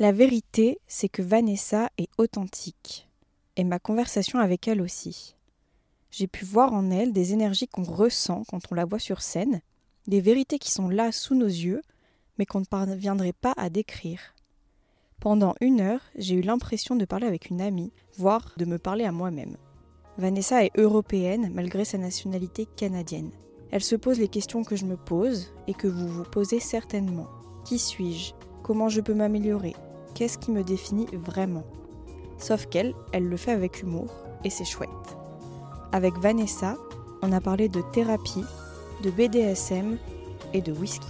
La vérité, c'est que Vanessa est authentique. Et ma conversation avec elle aussi. J'ai pu voir en elle des énergies qu'on ressent quand on la voit sur scène, des vérités qui sont là sous nos yeux, mais qu'on ne parviendrait pas à décrire. Pendant une heure, j'ai eu l'impression de parler avec une amie, voire de me parler à moi-même. Vanessa est européenne malgré sa nationalité canadienne. Elle se pose les questions que je me pose et que vous vous posez certainement. Qui suis-je? Comment je peux m'améliorer? Qu'est-ce qui me définit vraiment Sauf qu'elle, elle le fait avec humour et c'est chouette. Avec Vanessa, on a parlé de thérapie, de BDSM et de whisky.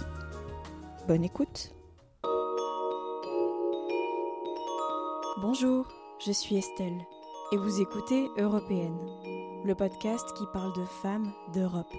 Bonne écoute Bonjour, je suis Estelle et vous écoutez Européenne, le podcast qui parle de femmes d'Europe.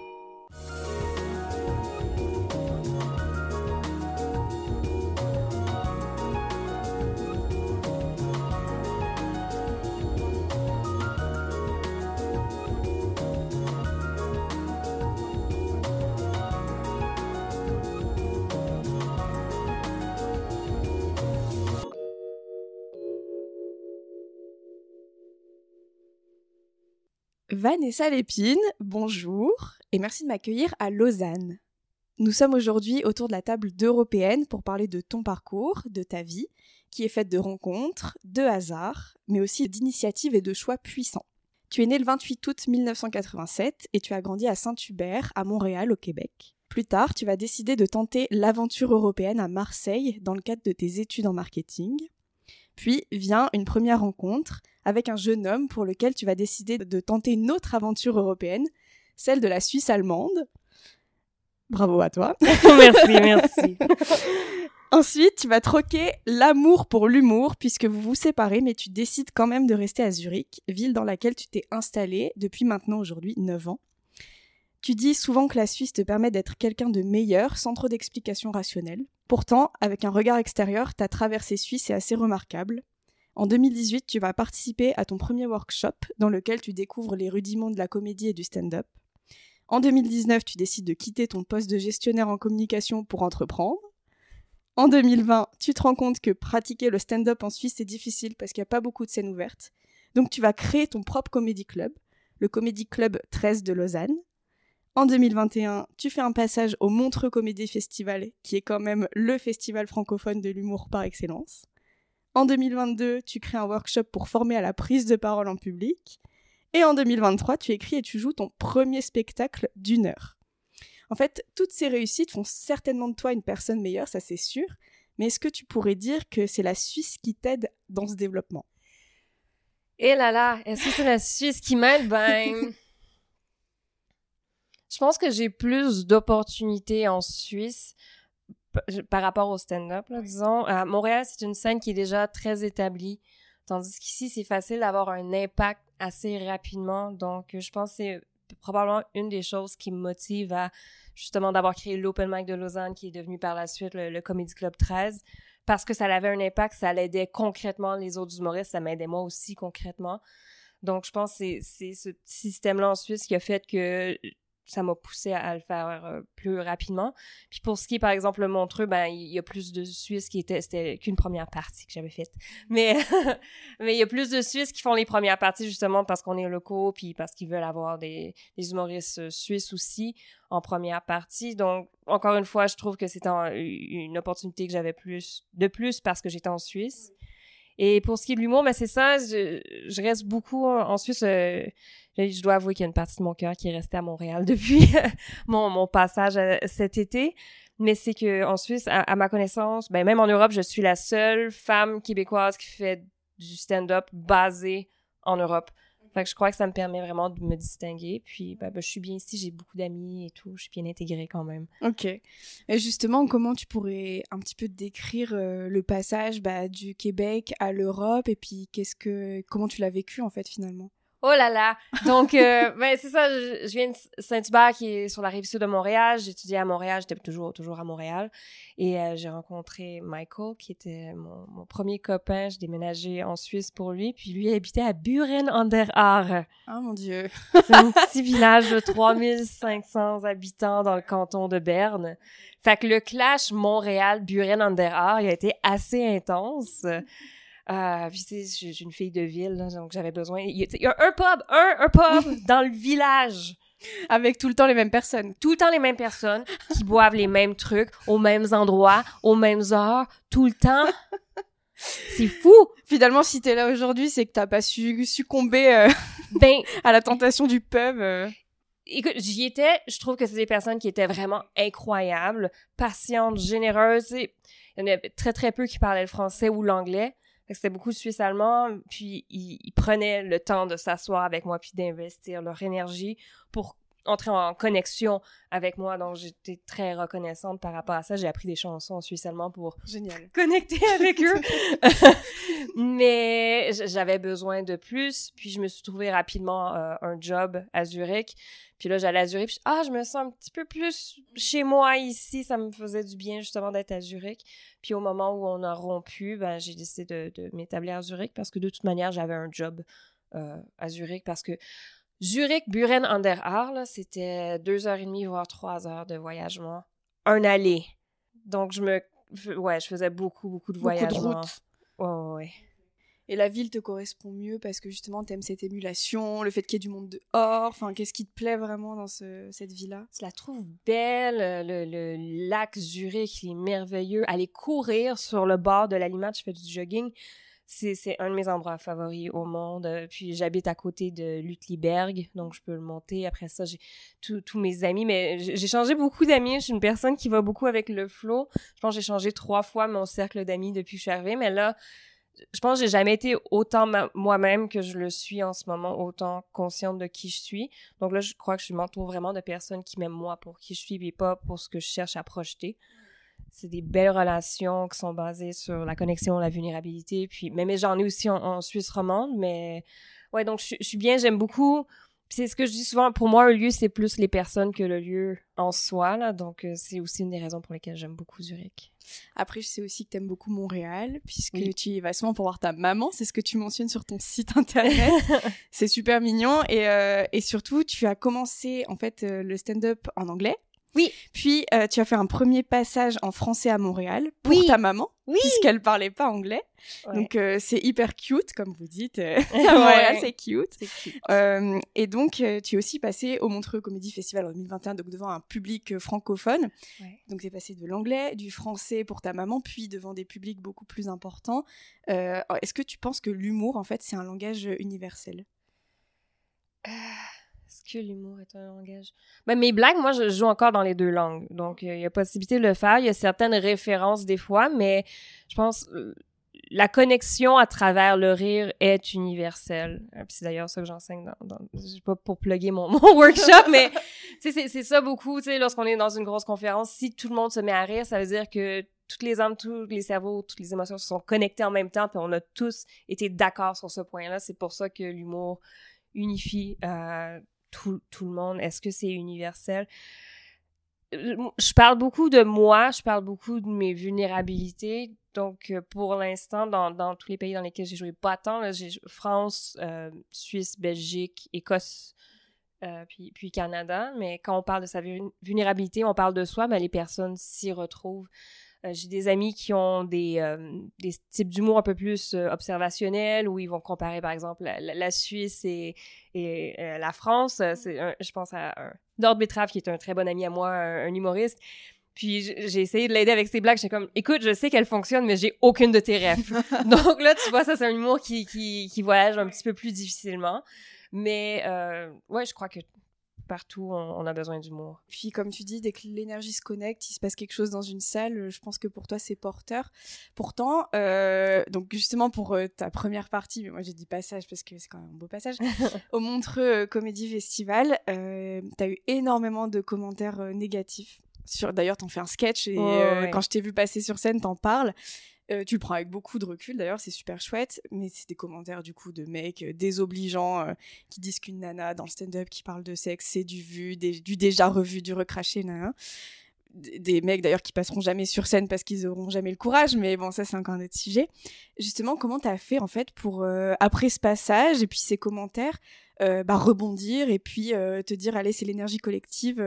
Vanessa Lépine, bonjour et merci de m'accueillir à Lausanne. Nous sommes aujourd'hui autour de la table d'Européenne pour parler de ton parcours, de ta vie, qui est faite de rencontres, de hasards, mais aussi d'initiatives et de choix puissants. Tu es né le 28 août 1987 et tu as grandi à Saint-Hubert, à Montréal, au Québec. Plus tard, tu vas décider de tenter l'aventure européenne à Marseille dans le cadre de tes études en marketing. Puis vient une première rencontre avec un jeune homme pour lequel tu vas décider de tenter une autre aventure européenne, celle de la Suisse allemande. Bravo à toi. merci, merci. Ensuite, tu vas troquer l'amour pour l'humour puisque vous vous séparez, mais tu décides quand même de rester à Zurich, ville dans laquelle tu t'es installé depuis maintenant aujourd'hui 9 ans. Tu dis souvent que la Suisse te permet d'être quelqu'un de meilleur sans trop d'explications rationnelles. Pourtant, avec un regard extérieur, ta traversée suisse est assez remarquable. En 2018, tu vas participer à ton premier workshop dans lequel tu découvres les rudiments de la comédie et du stand-up. En 2019, tu décides de quitter ton poste de gestionnaire en communication pour entreprendre. En 2020, tu te rends compte que pratiquer le stand-up en Suisse est difficile parce qu'il n'y a pas beaucoup de scènes ouvertes. Donc tu vas créer ton propre comédie club, le Comédie Club 13 de Lausanne. En 2021, tu fais un passage au Montreux Comédie Festival, qui est quand même le festival francophone de l'humour par excellence. En 2022, tu crées un workshop pour former à la prise de parole en public. Et en 2023, tu écris et tu joues ton premier spectacle d'une heure. En fait, toutes ces réussites font certainement de toi une personne meilleure, ça c'est sûr. Mais est-ce que tu pourrais dire que c'est la Suisse qui t'aide dans ce développement? Eh là là, est-ce que c'est la Suisse qui m'aide? Ben, je pense que j'ai plus d'opportunités en Suisse par rapport au stand-up, disons. À Montréal, c'est une scène qui est déjà très établie, tandis qu'ici, c'est facile d'avoir un impact assez rapidement. Donc, je pense que c'est probablement une des choses qui me motive à justement d'avoir créé l'Open Mic de Lausanne, qui est devenu par la suite le, Comedy Club 13, parce que ça avait un impact, ça l'aidait concrètement les autres humoristes, ça m'aidait moi aussi concrètement. Donc, je pense que c'est ce système-là en Suisse qui a fait que ça m'a poussé à, le faire euh, plus rapidement. Puis pour ce qui est, par exemple, le Montreux, ben, il y a plus de Suisses qui étaient, c'était qu'une première partie que j'avais faite. Mais, mais il y a plus de Suisses qui font les premières parties justement parce qu'on est locaux, puis parce qu'ils veulent avoir des, des humoristes euh, suisses aussi en première partie. Donc, encore une fois, je trouve que c'est une opportunité que j'avais plus, de plus parce que j'étais en Suisse. Et pour ce qui est de l'humour, ben c'est ça, je, je, reste beaucoup en Suisse. Euh, je dois avouer qu'il y a une partie de mon cœur qui est restée à Montréal depuis mon, mon passage euh, cet été. Mais c'est que en Suisse, à, ma connaissance, ben même en Europe, je suis la seule femme québécoise qui fait du stand-up basé en Europe. Fait que je crois que ça me permet vraiment de me distinguer. Puis, ben, ben, je suis bien ici, j'ai beaucoup d'amis et tout. Je suis bien intégrée quand même. Ok. Et justement, comment tu pourrais un petit peu décrire euh, le passage bah, du Québec à l'Europe et puis qu'est-ce que, comment tu l'as vécu en fait finalement? Oh là là! Donc, euh, ben, c'est ça, je, je viens de Saint-Hubert, qui est sur la rive sud de Montréal. J'étudiais à Montréal, j'étais toujours, toujours à Montréal. Et euh, j'ai rencontré Michael, qui était mon, mon premier copain. J'ai déménagé en Suisse pour lui. Puis lui, il habitait à Buren an der Aare. Oh mon Dieu. C'est un petit village de 3500 habitants dans le canton de Berne. Fait que le clash Montréal-Buren an der Aare, il a été assez intense. Euh, je suis une fille de ville, là, donc j'avais besoin. Il y, a, il y a un pub, un, un pub dans le village. Avec tout le temps les mêmes personnes. Tout le temps les mêmes personnes qui boivent les mêmes trucs aux mêmes endroits, aux mêmes heures, tout le temps. C'est fou. Finalement, si t'es là aujourd'hui, c'est que t'as pas su succomber euh, Ben, à la tentation du pub. euh. écoute, j'y étais. Je trouve que c'est des personnes qui étaient vraiment incroyables, patientes, généreuses. Il y en avait très, très peu qui parlaient le français ou l'anglais. C'était beaucoup suisse-allemand. Puis, ils, ils prenaient le temps de s'asseoir avec moi puis d'investir leur énergie pour entrer en connexion avec moi. Donc, j'étais très reconnaissante par rapport à ça. J'ai appris des chansons en suisse-allemand pour Génial. connecter avec eux. Mais j'avais besoin de plus. Puis je me suis trouvé rapidement euh, un job à Zurich. Puis là, j'allais à Zurich. Puis ah, je me sens un petit peu plus chez moi ici. Ça me faisait du bien justement d'être à Zurich. Puis au moment où on a rompu, ben, j'ai décidé de, de m'établir à Zurich parce que de toute manière, j'avais un job euh, à Zurich parce que Zurich, Buren an der Aar, là, c'était deux heures et demie, voire trois heures de voyagement. Un aller. Donc, je me... Ouais, je faisais beaucoup, beaucoup de Beaucoup de routes. Ouais, ouais, ouais. Et la ville te correspond mieux parce que justement, t'aimes cette émulation, le fait qu'il y ait du monde dehors. Enfin, qu'est-ce qui te plaît vraiment dans ce- cette vie-là Je la trouve belle, le, le lac Zurich, il est merveilleux. Aller courir sur le bord de la Limate, je fais du jogging, c'est un de mes endroits favoris au monde. Euh, Puis j'habite à côté de Lutliberg, donc je peux le monter. Après ça, j'ai tous mes amis, mais j'ai changé beaucoup d'amis. Je suis une personne qui va beaucoup avec le flow. Je pense que j'ai changé trois fois mon cercle d'amis depuis que je suis arrivée, mais là, je pense que j'ai jamais été autant moi-même que je le suis en ce moment, autant consciente de qui je suis. Donc là, je crois que je m'entoure vraiment de personnes qui m'aiment moi pour qui je suis et pas pour ce que je cherche à projeter. C'est des belles relations qui sont basées sur la connexion, la vulnérabilité. Puis, mais, mais j'en ai aussi en, en Suisse romande. Mais ouais, donc je, suis- je suis bien, j'aime beaucoup. C'est ce que je dis souvent. Pour moi, un lieu, c'est plus les personnes que le lieu en soi. Là. Donc euh, c'est aussi une des raisons pour lesquelles j'aime beaucoup Zurich. Après, je sais aussi que t'aimes beaucoup Montréal, puisque Oui. tu y vas souvent pour voir ta maman. C'est ce que tu mentionnes sur ton site internet. c'est super mignon. Et, euh, et surtout, tu as commencé en fait euh, le stand-up en anglais. Oui. Puis, euh, tu as fait un premier passage en français à Montréal pour Oui. ta maman, Oui! puisqu'elle parlait pas anglais. Ouais. Donc, euh, c'est hyper cute, comme vous dites. euh, Ouais. à Montréal, c'est cute. cute. Euh, et donc, euh, tu es aussi passé au Montreux Comédie Festival en 2021, donc devant un public euh, francophone. Ouais. Donc, tu es passé de l'anglais, du français pour ta maman, puis devant des publics beaucoup plus importants. Euh, Est-ce que tu penses que l'humour, en fait, c'est un langage universel? Que l'humour est un langage? Ben, mes blagues, moi, je joue encore dans les deux langues. Donc, il y a possibilité de le faire. Il y a certaines références des fois, mais je pense euh, la connexion à travers le rire est universelle. Euh, c'est d'ailleurs ça que j'enseigne dans, dans je sais pas pour plugger mon, workshop, mais c'est, c'est ça beaucoup, tu sais, lorsqu'on est dans une grosse conférence, si tout le monde se met à rire, ça veut dire que toutes les âmes, tous les cerveaux, toutes les émotions se sont connectées en même temps, puis on a tous été d'accord sur ce point-là. C'est pour ça que l'humour unifie euh, tout, tout le monde? Est-ce que c'est universel? Euh, Je parle beaucoup de moi, je parle beaucoup de mes vulnérabilités. Donc, euh, pour l'instant, dans, dans tous les pays dans lesquels j'ai joué pas tant, j'ai France, euh, Suisse, Belgique, Écosse, puis, puis Canada. Mais quand on parle de sa vul- vulnérabilité, on parle de soi, mais les personnes s'y retrouvent. Euh, j'ai des amis qui ont des, euh, des types d'humour un peu plus euh, observationnels, où ils vont comparer, par exemple, la, Suisse et, et la France. C'est je pense à un Nord Betrave, qui est un très bon ami à moi, un, un humoriste. Puis j'ai essayé de l'aider avec ses blagues. J'étais comme, écoute, je sais qu'elle fonctionne, mais j'ai aucune de tes rêves. Donc là, tu vois, ça, c'est un humour qui, qui, qui voyage un petit peu plus difficilement. Mais euh, ouais, je crois que partout, on, a besoin d'humour. Puis, comme tu dis, dès que l'énergie se connecte, il se passe quelque chose dans une salle, euh, je pense que pour toi, c'est porteur. Pourtant, euh, donc justement pour euh, ta première partie, mais moi j'ai dit passage parce que c'est quand même un beau passage, au Montreux Comédie Festival, euh, tu as eu énormément de commentaires négatifs. Sur, D'ailleurs, t'en fais un sketch et ouais. quand je t'ai vu passer sur scène, t'en parles. Euh, tu le prends avec beaucoup de recul d'ailleurs, c'est super chouette, mais c'est des commentaires du coup de mecs euh, désobligeants euh, qui disent qu'une nana dans le stand-up qui parle de sexe, c'est du vu, du déjà revu, du recraché, nana. Des mecs d'ailleurs qui passeront jamais sur scène parce qu'ils auront jamais le courage, mais bon, ça c'est encore un autre sujet. Justement, comment t'as fait en fait pour, après ce passage et puis ces commentaires, bah, rebondir et puis te dire, allez, c'est l'énergie collective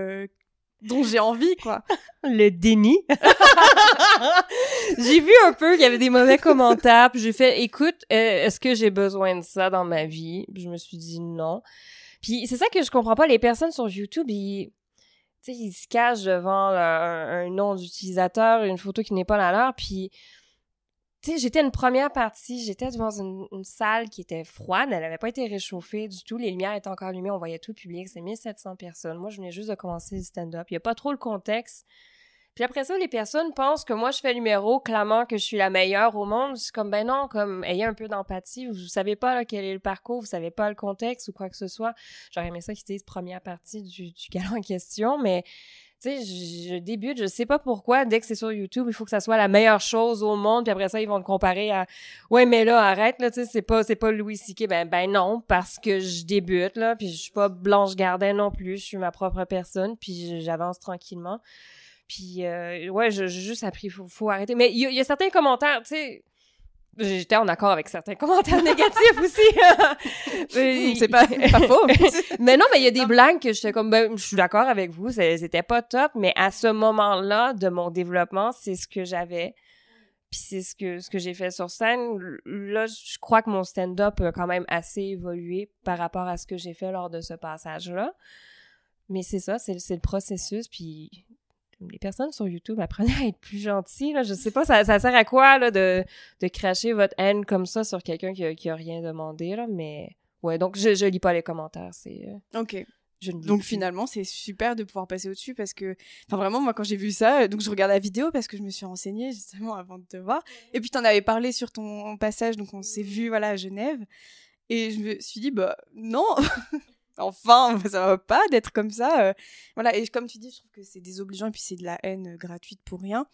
dont j'ai envie, quoi. Le déni. j'ai vu un peu qu'il y avait des mauvais commentaires, j'ai fait, écoute, euh, est-ce que j'ai besoin de ça dans ma vie? Je me suis dit non. Puis c'est ça que je comprends pas, les personnes sur YouTube, ils, ils se cachent devant un, un nom d'utilisateur, une photo qui n'est pas la leur, puis j'étais une première partie, j'étais devant une, salle qui était froide, elle n'avait pas été réchauffée du tout, les lumières étaient encore allumées, on voyait tout le public, c'est 1700 personnes. Moi, je venais juste de commencer le stand-up, il n'y a pas trop le contexte. Puis après ça, les personnes pensent que moi, je fais le numéro clamant que je suis la meilleure au monde. C'est comme, ben non, comme, ayez un peu d'empathie. Vous, ne savez pas quel est le parcours, vous savez pas le contexte ou quoi que ce soit. J'aurais aimé ça qu'ils disent première partie du, du en question, mais tu sais, je, débute, je sais pas pourquoi, dès que c'est sur YouTube, il faut que ça soit la meilleure chose au monde, puis après ça, ils vont te comparer à Ouais, mais là, arrête, là, tu sais, c'est pas, c'est pas Louis C.K. Ben, ben non, parce que je débute, là, puis je suis pas Blanche Gardin non plus, je suis ma propre personne, puis j'avance tranquillement. Puis, euh, ouais, j'ai juste appris, faut, faut arrêter. Mais il y, a certains commentaires, tu sais, J'étais en accord avec certains commentaires négatifs aussi. c'est pas, pas faux. mais non, mais il y a des blagues que j'étais comme, ben, je suis d'accord avec vous, c'était pas top, mais à ce moment-là de mon développement, c'est ce que j'avais. Puis c'est ce que, ce que j'ai fait sur scène. Là, je crois que mon stand-up a quand même assez évolué par rapport à ce que j'ai fait lors de ce passage-là. Mais c'est ça, c'est le processus. Puis les personnes sur YouTube apprennent à être plus gentilles. Là. Je sais pas, ça, ça sert à quoi là, de, de cracher votre haine comme ça sur quelqu'un qui a, qui a rien demandé, là, mais ouais, donc je, je lis pas les commentaires. C'est, euh, Ok. Je donc finalement, c'est super de pouvoir passer au-dessus parce que, enfin vraiment, moi quand j'ai vu ça, donc je regarde la vidéo parce que je me suis renseignée justement avant de te voir. Et puis tu en avais parlé sur ton passage, donc on s'est vu voilà à Genève. Et je me suis dit bah non, enfin, ça va pas d'être comme ça. Euh. voilà, et comme tu dis, je trouve que c'est désobligeant et puis c'est de la haine euh, gratuite pour rien.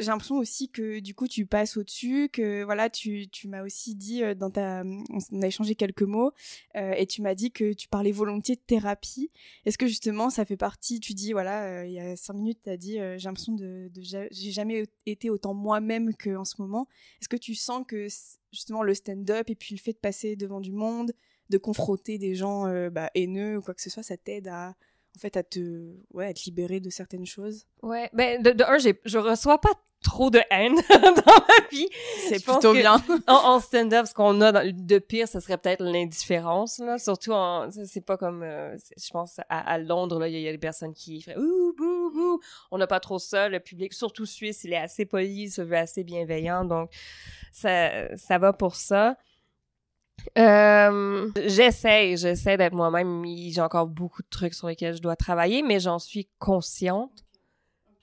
J'ai l'impression aussi que du coup tu passes au-dessus, que voilà, tu, tu m'as aussi dit euh, dans ta. On a échangé quelques mots et tu m'as dit que tu parlais volontiers de thérapie. Est-ce que justement ça fait partie, tu dis, voilà, il y a cinq minutes, tu as dit, j'ai l'impression de. de j'ai jamais été autant moi-même qu'en ce moment. Est-ce que tu sens que justement le stand-up et puis le fait de passer devant du monde, de confronter des gens euh, bah, haineux ou quoi que ce soit, ça t'aide à en fait à te ouais à te libérer de certaines choses? Ouais, ben de, de un je reçois pas trop de haine dans ma vie. C'est plutôt bien. en, stand-up, ce qu'on a de pire, ce serait peut-être l'indifférence là, surtout en c'est pas comme euh, je pense à, Londres là, il y, a des personnes qui feraient ouh bouh bouh. On n'a pas trop ça, le public surtout suisse, il est assez poli, il se veut assez bienveillant donc ça ça va pour ça. Euh, j'essaie, j'essaie d'être moi-même. J'ai encore beaucoup de trucs sur lesquels je dois travailler, mais j'en suis consciente.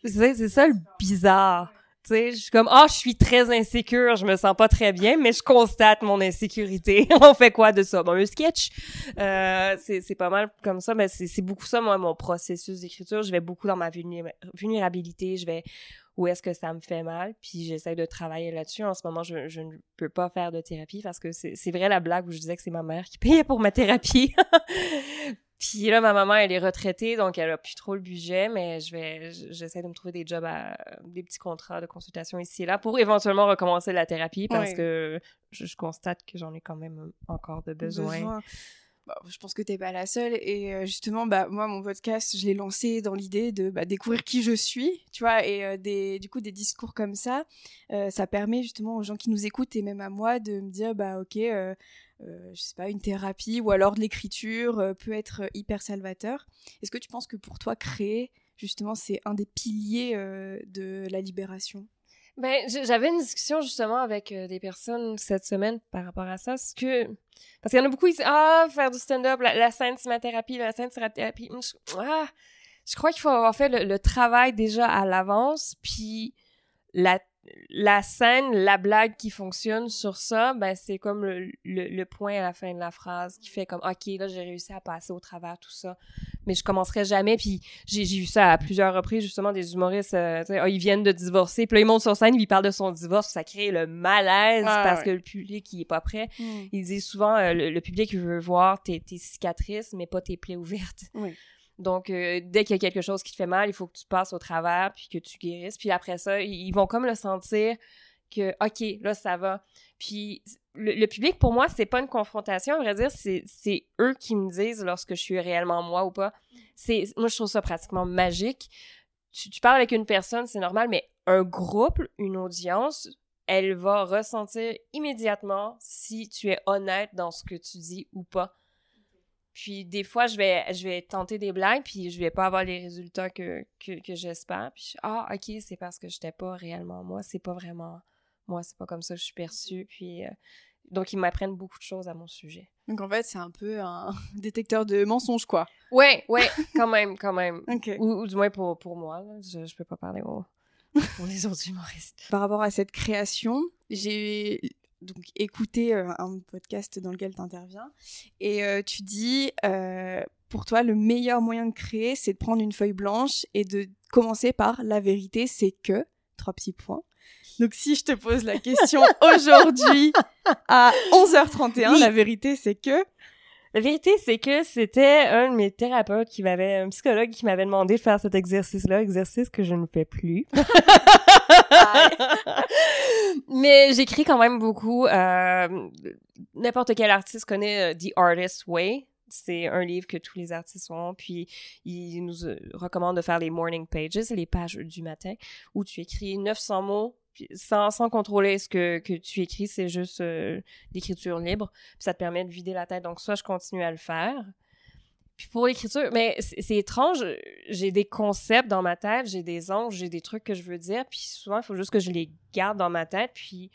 C'est ça le bizarre. Tu sais, je suis comme, ah, oh, je suis très insécure, je me sens pas très bien, mais je constate mon insécurité. On fait quoi de ça? Bon, un sketch, euh, c'est pas mal comme ça, mais c'est beaucoup ça, moi, mon processus d'écriture. Je vais beaucoup dans ma vulnérabilité, je vais où est-ce que ça me fait mal, puis j'essaie de travailler là-dessus. En ce moment, je, je, ne peux pas faire de thérapie parce que c'est vrai la blague où je disais que c'est ma mère qui payait pour ma thérapie. puis là, ma maman, elle est retraitée, donc elle a plus trop le budget, mais je vais, j'essaie de me trouver des jobs à, des petits contrats de consultation ici et là pour éventuellement recommencer la thérapie parce que je, constate que j'en ai quand même encore de besoin. Bah, je pense que t'es pas la seule. Et euh, justement, bah, moi, mon podcast, je l'ai lancé dans l'idée de bah, découvrir qui je suis, tu vois, et euh, du coup, des discours comme ça, euh, ça permet justement aux gens qui nous écoutent et même à moi de me dire, ok, je sais pas, une thérapie ou alors de l'écriture peut être hyper salvateur. Est-ce que tu penses que pour toi, créer, justement, c'est un des piliers de la libération? Ben, j'avais une discussion justement avec euh, des personnes cette semaine par rapport à ça. Ce que... Parce qu'il y en a beaucoup qui disent Ah, faire du stand-up, la, scène, c'est ma thérapie, la scène, thérapie. Ah, je crois qu'il faut avoir fait le, travail déjà à l'avance, puis la, la scène, la blague qui fonctionne sur ça, ben c'est comme le, le, point à la fin de la phrase qui fait comme ok là j'ai réussi à passer au travers tout ça, mais je commencerai jamais. Puis j'ai vu ça à plusieurs reprises justement des humoristes, euh, oh, ils viennent de divorcer, puis là ils montent sur scène, ils parlent de son divorce, ça crée le malaise parce que le public il est pas prêt. Mm. Ils disent souvent euh, le, public veut voir tes, tes cicatrices mais pas tes plaies ouvertes. Oui. Donc, euh, dès qu'il y a quelque chose qui te fait mal, il faut que tu passes au travers, puis que tu guérisses. Puis après ça, ils vont comme le sentir que, OK, là, ça va. Puis le, public, pour moi, c'est pas une confrontation. À vrai dire, c'est eux qui me disent lorsque je suis réellement moi ou pas. Moi, je trouve ça pratiquement magique. Tu parles avec une personne, c'est normal, mais un groupe, une audience, elle va ressentir immédiatement si tu es honnête dans ce que tu dis ou pas. Puis des fois, je vais, je vais tenter des blagues, puis je vais pas avoir les résultats que, que, que j'espère. Puis ah, ok, c'est parce que j'étais pas réellement moi, c'est pas vraiment moi, c'est pas comme ça que je suis perçue. Puis euh, donc, ils m'apprennent beaucoup de choses à mon sujet. Donc en fait, c'est un peu un détecteur de mensonges, quoi. Ouais, ouais, quand même, quand même. ou, du moins pour, pour moi, Je, je peux pas parler pour les autres humoristes. Par rapport à cette création, j'ai donc écouter euh, un podcast dans lequel tu interviens et euh, tu dis euh, pour toi le meilleur moyen de créer c'est de prendre une feuille blanche et de commencer par la vérité c'est que trois petits points. Donc si je te pose la question aujourd'hui à 11h31 la vérité c'est que la vérité, c'est que c'était un de mes thérapeutes qui m'avait, un psychologue qui m'avait demandé de faire cet exercice-là, exercice que je ne fais plus. Mais j'écris quand même beaucoup. Euh, N'importe quel artiste connaît euh, The Artist Way. C'est un livre que tous les artistes ont. Puis, il nous euh, recommande de faire les morning pages, les pages du matin, où tu écris 900 mots sans, sans contrôler ce que, que tu écris, c'est juste euh, l'écriture libre. Puis ça te permet de vider la tête. Donc, ça, je continue à le faire. Puis pour l'écriture, mais c'est étrange, j'ai des concepts dans ma tête, j'ai des anges, j'ai des trucs que je veux dire, puis souvent, il faut juste que je les garde dans ma tête. Puis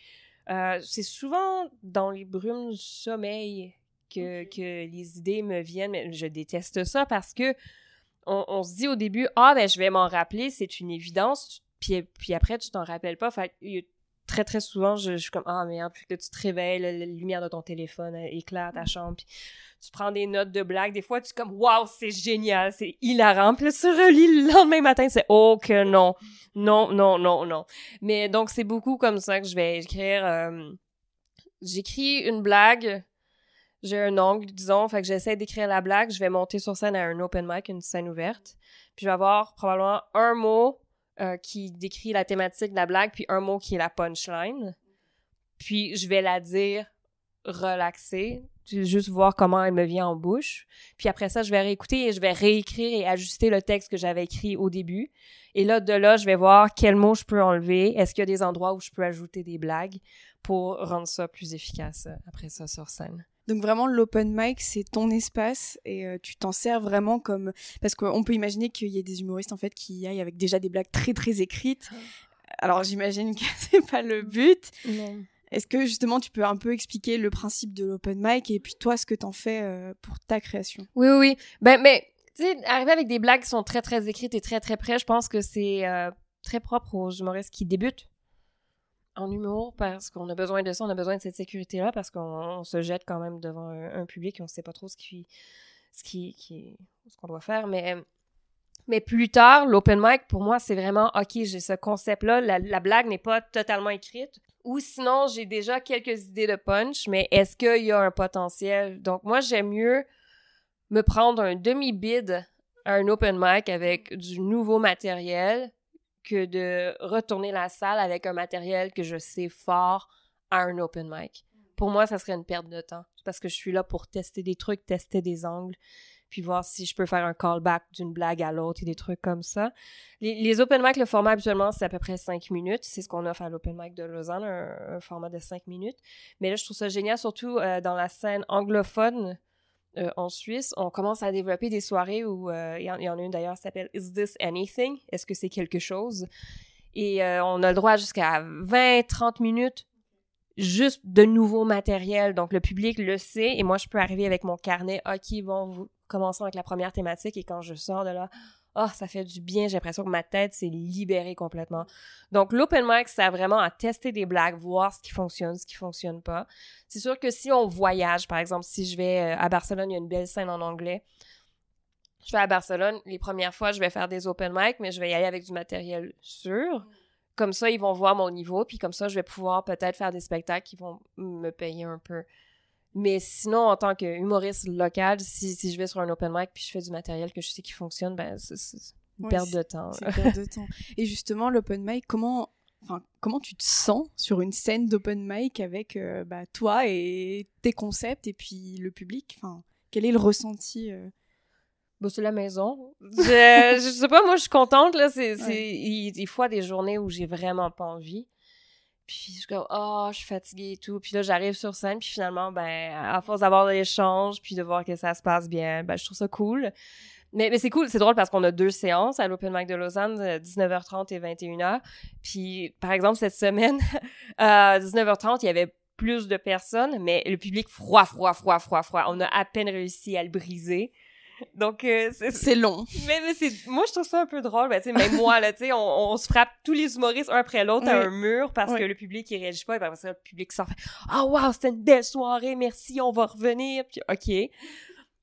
euh, c'est souvent dans les brumes du sommeil que, que les idées me viennent. Mais je déteste ça parce que on, on se dit au début, ah ben je vais m'en rappeler, c'est une évidence puis, puis après, tu t'en rappelles pas. Fait très, très souvent, je, suis comme, ah merde, puis que tu te réveilles, la, lumière de ton téléphone éclaire ta chambre, puis tu prends des notes de blagues. Des fois, tu es comme, waouh, c'est génial, c'est hilarant. Puis là, tu relis le lendemain matin, c'est, oh que non, non, non, non, non. Mais donc, c'est beaucoup comme ça que je vais écrire. Euh, j'écris une blague, j'ai un angle, disons, fait que j'essaie d'écrire la blague, je vais monter sur scène à un open mic, une scène ouverte, puis je vais avoir probablement un mot euh, qui décrit la thématique de la blague, puis un mot qui est la punchline. Puis je vais la dire relaxée, juste voir comment elle me vient en bouche. Puis après ça, je vais réécouter et je vais réécrire et ajuster le texte que j'avais écrit au début. Et là, de là, je vais voir quels mots je peux enlever. Est-ce qu'il y a des endroits où je peux ajouter des blagues pour rendre ça plus efficace euh, après ça sur scène? Donc vraiment l'open mic c'est ton espace et euh, tu t'en sers vraiment comme parce qu'on peut imaginer qu'il y ait des humoristes en fait qui y aillent avec déjà des blagues très très écrites. Alors j'imagine que c'est pas le but. Est-ce que justement tu peux un peu expliquer le principe de l'open mic et puis toi ce que t'en fais euh, pour ta création? Oui oui oui. Ben mais tu sais arriver avec des blagues qui sont très très écrites et très très près, je pense que c'est euh, très propre aux humoristes qui débutent en humour parce qu'on a besoin de ça, on a besoin de cette sécurité-là parce qu'on se jette quand même devant un, public et on ne sait pas trop ce qu'on doit faire. Mais, mais plus tard, l'open mic, pour moi, c'est vraiment, OK, j'ai ce concept-là, la, blague n'est pas totalement écrite. Ou sinon, j'ai déjà quelques idées de punch, mais est-ce qu'il y a un potentiel? Donc, moi, j'aime mieux me prendre un demi-bid à un open mic avec du nouveau matériel que de retourner la salle avec un matériel que je sais fort à un open mic. Pour moi, ça serait une perte de temps parce que je suis là pour tester des trucs, tester des angles, puis voir si je peux faire un callback d'une blague à l'autre et des trucs comme ça. Les, open mic, le format habituellement, c'est à peu près 5 minutes. C'est ce qu'on offre à l'open mic de Lausanne, un, format de 5 minutes. Mais là, je trouve ça génial, surtout euh, dans la scène anglophone euh, en Suisse, on commence à développer des soirées où euh, il y, en a une d'ailleurs qui s'appelle Is this anything? Est-ce que c'est quelque chose? Et euh, on a le droit jusqu'à 20-30 minutes juste de nouveau matériel. Donc le public le sait et moi je peux arriver avec mon carnet. OK, bon, vous commençons avec la première thématique et quand je sors de là, oh, ça fait du bien, j'ai l'impression que ma tête s'est libérée complètement. Donc, l'open mic, c'est vraiment à tester des blagues, voir ce qui fonctionne, ce qui fonctionne pas. C'est sûr que si on voyage, par exemple, si je vais euh, à Barcelone, il y a une belle scène en anglais. Je vais à Barcelone, les premières fois, je vais faire des open mic, mais je vais y aller avec du matériel sûr. Comme ça, ils vont voir mon niveau, puis comme ça, je vais pouvoir peut-être faire des spectacles qui vont me payer un peu. Mais sinon, en tant qu'humoriste local, si, si je vais sur un open mic puis je fais du matériel que je sais qui fonctionne, ben c'est une Ouais, perte de temps. C'est une perte de temps. Et justement, l'open mic, comment, enfin, comment tu te sens sur une scène d'open mic avec euh, bah, toi et tes concepts et puis le public? Enfin, Quel est le ressenti euh? Bah, c'est la maison. Je, je sais pas, moi, je suis contente, là. C'est, Ouais. il, des fois, des journées où j'ai vraiment pas envie. Puis je suis comme, oh, je suis fatiguée et tout. Puis là, j'arrive sur scène, puis finalement, ben, à force d'avoir l'échange, puis de voir que ça se passe bien, ben, je trouve ça cool. Mais, mais c'est cool, c'est drôle parce qu'on a deux séances à l'Open Mic de Lausanne, euh, 19h30 et 21h. Puis, par exemple, cette semaine, à 19h30, il y avait plus de personnes, mais le public froid, froid, froid, froid, froid. On a à peine réussi à le briser. Donc, euh, c'est, long. mais, mais c'est, moi, je trouve ça un peu drôle. Ben, même moi, là, tu sais, on, on se frappe tous les humoristes un après l'autre à un mur parce Oui. que le public, il réagit pas. Et ça, le public sort. fait, Ah, wow, c'était une belle soirée, merci, on va revenir. Puis, OK.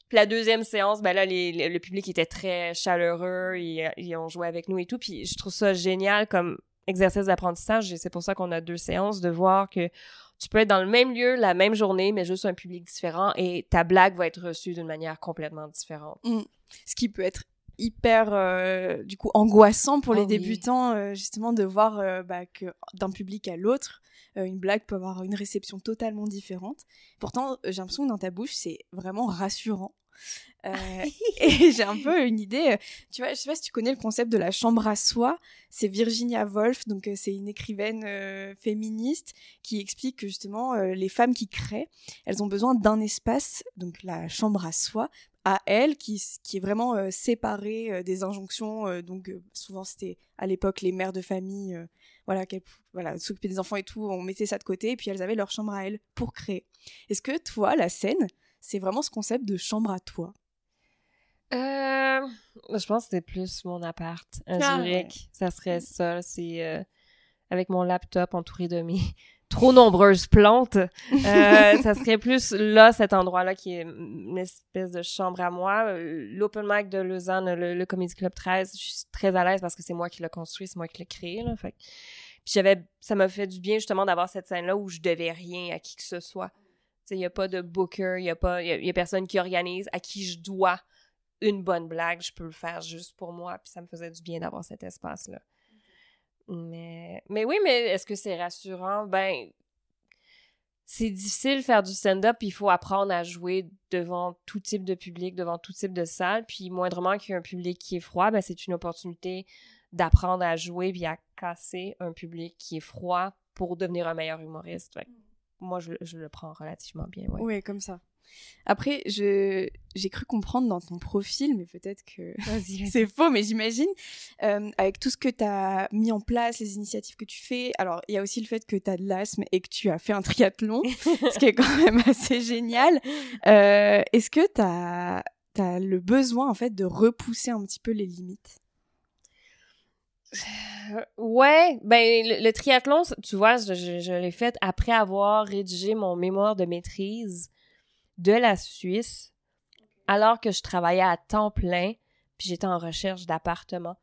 Puis la deuxième séance, ben là, les, les- le public était très chaleureux. Ils, ils ont joué avec nous et tout. Puis je trouve ça génial comme exercice d'apprentissage. C'est pour ça qu'on a deux séances, de voir que tu peux être dans le même lieu, la même journée, mais juste un public différent. Et ta blague va être reçue d'une manière complètement différente. Ce qui peut être hyper, euh, du coup, angoissant pour Oh les oui. débutants, euh, justement, de voir euh, bah, que d'un public à l'autre, une blague peut avoir une réception totalement différente. Pourtant, j'ai l'impression que dans ta bouche, c'est vraiment rassurant. Euh, et j'ai un peu une idée. euh, Tu vois, je sais pas si tu connais le concept de la chambre à soie. C'est Virginia Woolf, donc euh, c'est une écrivaine euh, féministe qui explique que justement euh, les femmes qui créent, elles ont besoin d'un espace, donc la chambre à soie, à elles, qui, qui est vraiment euh, séparée euh, des injonctions. euh, donc souvent c'était à l'époque les mères de famille, voilà, voilà, s'occuper des enfants et tout, on mettait ça de côté, et puis elles avaient leur chambre à elles pour créer. Est-ce que toi, la scène, c'est vraiment ce concept de chambre à toi Euh, je pense que c'était plus mon appart à Ah, Zurich. ouais. Ça serait ça. C'est euh, avec mon laptop entouré de mes trop nombreuses plantes. Euh, ça serait plus là, cet endroit-là, qui est une espèce de chambre à moi. L'Open Mic de Lausanne, le, le Comedy Club 13, je suis très à l'aise parce que c'est moi qui l'ai construit, c'est moi qui l'ai créé. Là, fait. que- Puis j'avais, ça m'a fait du bien justement d'avoir cette scène-là où je devais rien à qui que ce soit. Il n'y a pas de booker, il n'y a, a, a personne qui organise à qui je dois une bonne blague, je peux le faire juste pour moi, puis ça me faisait du bien d'avoir cet espace-là. Mais, mais oui, mais est-ce que c'est rassurant? Ben, c'est difficile de faire du stand-up, il faut apprendre à jouer devant tout type de public, devant tout type de salle, puis moindrement qu'il y ait un public qui est froid, ben c'est une opportunité d'apprendre à jouer puis à casser un public qui est froid pour devenir un meilleur humoriste. Moi, je, je le prends relativement bien, ouais. Oui, comme ça. Après, je j'ai cru comprendre dans ton profil, mais peut-être que c'est faux, mais j'imagine, euh, avec tout ce que tu as mis en place, les initiatives que tu fais, alors il y a aussi le fait que tu as de l'asthme et que tu as fait un triathlon, ce qui est quand même assez génial. Euh, Est-ce que tu as, le besoin, en fait, de repousser un petit peu les limites? Ouais, ben le, triathlon, tu vois, je, l'ai fait après avoir rédigé mon mémoire de maîtrise de la Suisse, alors que je travaillais à temps plein, puis j'étais en recherche d'appartement.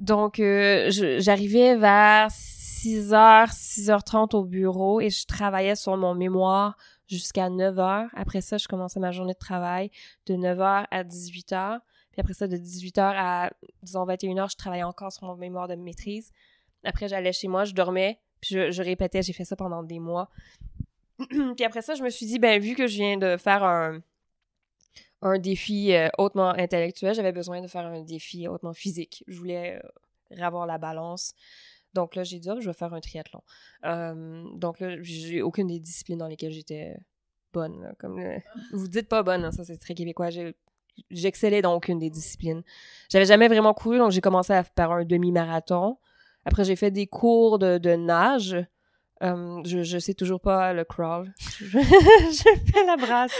Donc, euh, j'arrivais vers 6h, 6h30 au bureau et je travaillais sur mon mémoire jusqu'à 9h. Après ça, je commençais ma journée de travail de 9h à 18h. Puis après ça, de 18h à, disons, 21h, je travaillais encore sur mon mémoire de maîtrise. Après, j'allais chez moi, je dormais, puis je, répétais, j'ai fait ça pendant des mois. puis après ça, je me suis dit, ben, vu que je viens de faire un, un défi euh, hautement intellectuel, j'avais besoin de faire un défi hautement physique. Je voulais euh, avoir la balance. Donc là, j'ai dit, Ah, je vais faire un triathlon. Euh, donc là, j'ai aucune des disciplines dans lesquelles j'étais bonne. là, comme vous dites pas bonne, hein, ça c'est très québécois. J'excellais dans aucune des disciplines. J'avais jamais vraiment couru, donc j'ai commencé à faire un demi-marathon. Après, j'ai fait des cours de, de nage Euh, je, je sais toujours pas le crawl. Je, fais la brasse.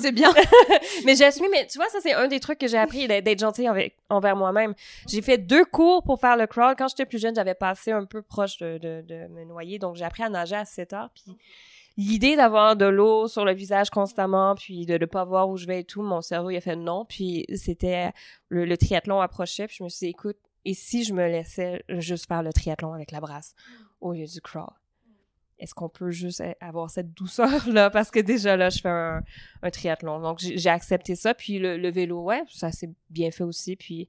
C'est bien. mais j'ai assumé, mais tu vois, ça, c'est un des trucs que j'ai appris d'être d'être gentil envers, envers moi-même. J'ai fait deux cours pour faire le crawl. Quand j'étais plus jeune, j'avais passé un peu proche de, de, de me noyer. Donc, j'ai appris à nager à 7 heures. Puis, l'idée d'avoir de l'eau sur le visage constamment, puis de ne pas voir où je vais et tout, mon cerveau, il a fait non. Puis, c'était le, triathlon approchait. Puis, je me suis dit, écoute, et si je me laissais juste faire le triathlon avec la brasse au lieu du crawl? est-ce qu'on peut juste avoir cette douceur-là? Parce que déjà, là, je fais un, un triathlon. Donc, j'ai accepté ça. Puis le, le vélo, ouais, ça s'est bien fait aussi. Puis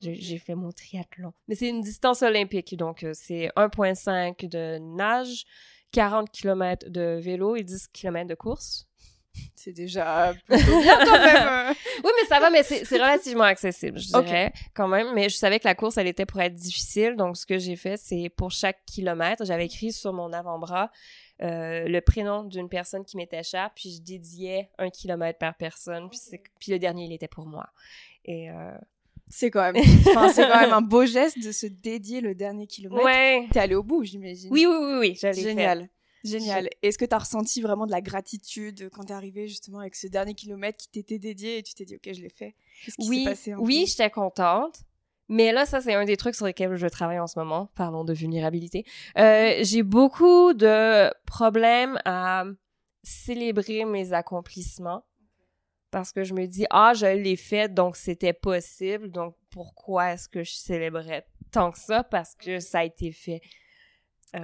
j'ai fait mon triathlon. Mais c'est une distance olympique. Donc, euh, c'est 1,5 de nage, 40 km de vélo et 10 km de course. C'est déjà plutôt bien quand même. oui, mais ça va, mais c'est relativement accessible, je dirais, quand même. Mais je savais que la course, elle était pour être difficile. Donc, ce que j'ai fait, c'est pour chaque kilomètre, j'avais écrit sur mon avant-bras euh, le prénom d'une personne qui m'était chère, puis je dédiais un kilomètre par personne. Puis, puis le dernier, il était pour moi. Et... Euh... C'est quand même, c'est quand même un beau geste de se dédier le dernier kilomètre. Ouais. T'es allé au bout, j'imagine. Oui, oui, oui, oui. Génial. Fait. Génial. Est-ce que tu as ressenti vraiment de la gratitude quand tu es arrivé justement avec ce dernier kilomètre qui t'était dédié et tu t'es dit, OK, je l'ai fait? Oui, oui, j'étais contente. Mais là, ça, c'est un des trucs sur lesquels je travaille en ce moment. Parlons de vulnérabilité. Euh, j'ai beaucoup de problèmes à célébrer mes accomplissements parce que je me dis, ah, je l'ai fait, donc c'était possible. Donc, pourquoi est-ce que je célébrais tant que ça? Parce que ça a été fait.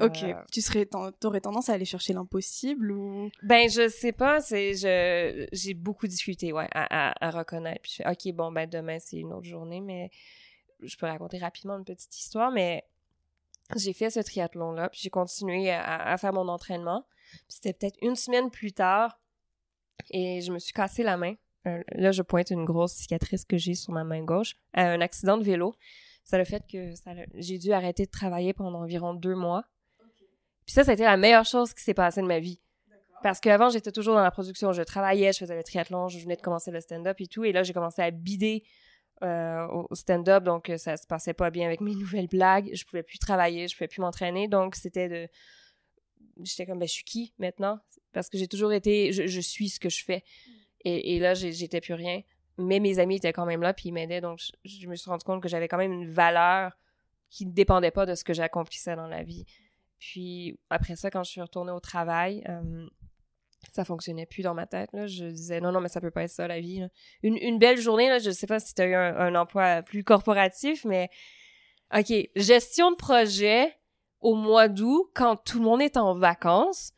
Ok. Euh, tu serais, t'aurais tendance à aller chercher l'impossible ou? Ben je sais pas. C'est je j'ai beaucoup discuté, ouais, à, à, reconnaître. Puis je fais ok bon ben demain c'est une autre journée, mais je peux raconter rapidement une petite histoire. Mais j'ai fait ce triathlon là, puis j'ai continué à, faire mon entraînement. C'était peut-être une semaine plus tard et je me suis cassé la main. Euh, là je pointe une grosse cicatrice que j'ai sur ma main gauche, à un accident de vélo. Ça a fait que j'ai dû arrêter de travailler pendant environ deux mois puis ça, ça a été la meilleure chose qui s'est passée de ma vie. Parce qu'avant, j'étais toujours dans la production. Je travaillais, je faisais le triathlon, je venais de commencer le stand-up et tout. Et là, j'ai commencé à bider euh, au stand-up. Donc, euh, ça se passait pas bien avec mes nouvelles blagues. Je pouvais plus travailler, je pouvais plus m'entraîner. Donc, c'était de... J'étais comme, ben, je suis qui maintenant? Parce que j'ai toujours été... Je, suis ce que je fais. Et, et là, j'étais plus rien. Mais mes amis étaient quand même là, puis ils m'aidaient. Donc, je, je, me suis rendu compte que j'avais quand même une valeur qui ne dépendait pas de ce que j'accomplissais dans la vie. Puis après ça, quand je suis retournée au travail, euh, ça fonctionnait plus dans ma tête. Là. Je disais non, non, mais ça peut pas être ça la vie. Une, une, belle journée, là, je sais pas si tu as eu un, emploi plus corporatif, mais OK, gestion de projet au mois d'août, quand tout le monde est en vacances,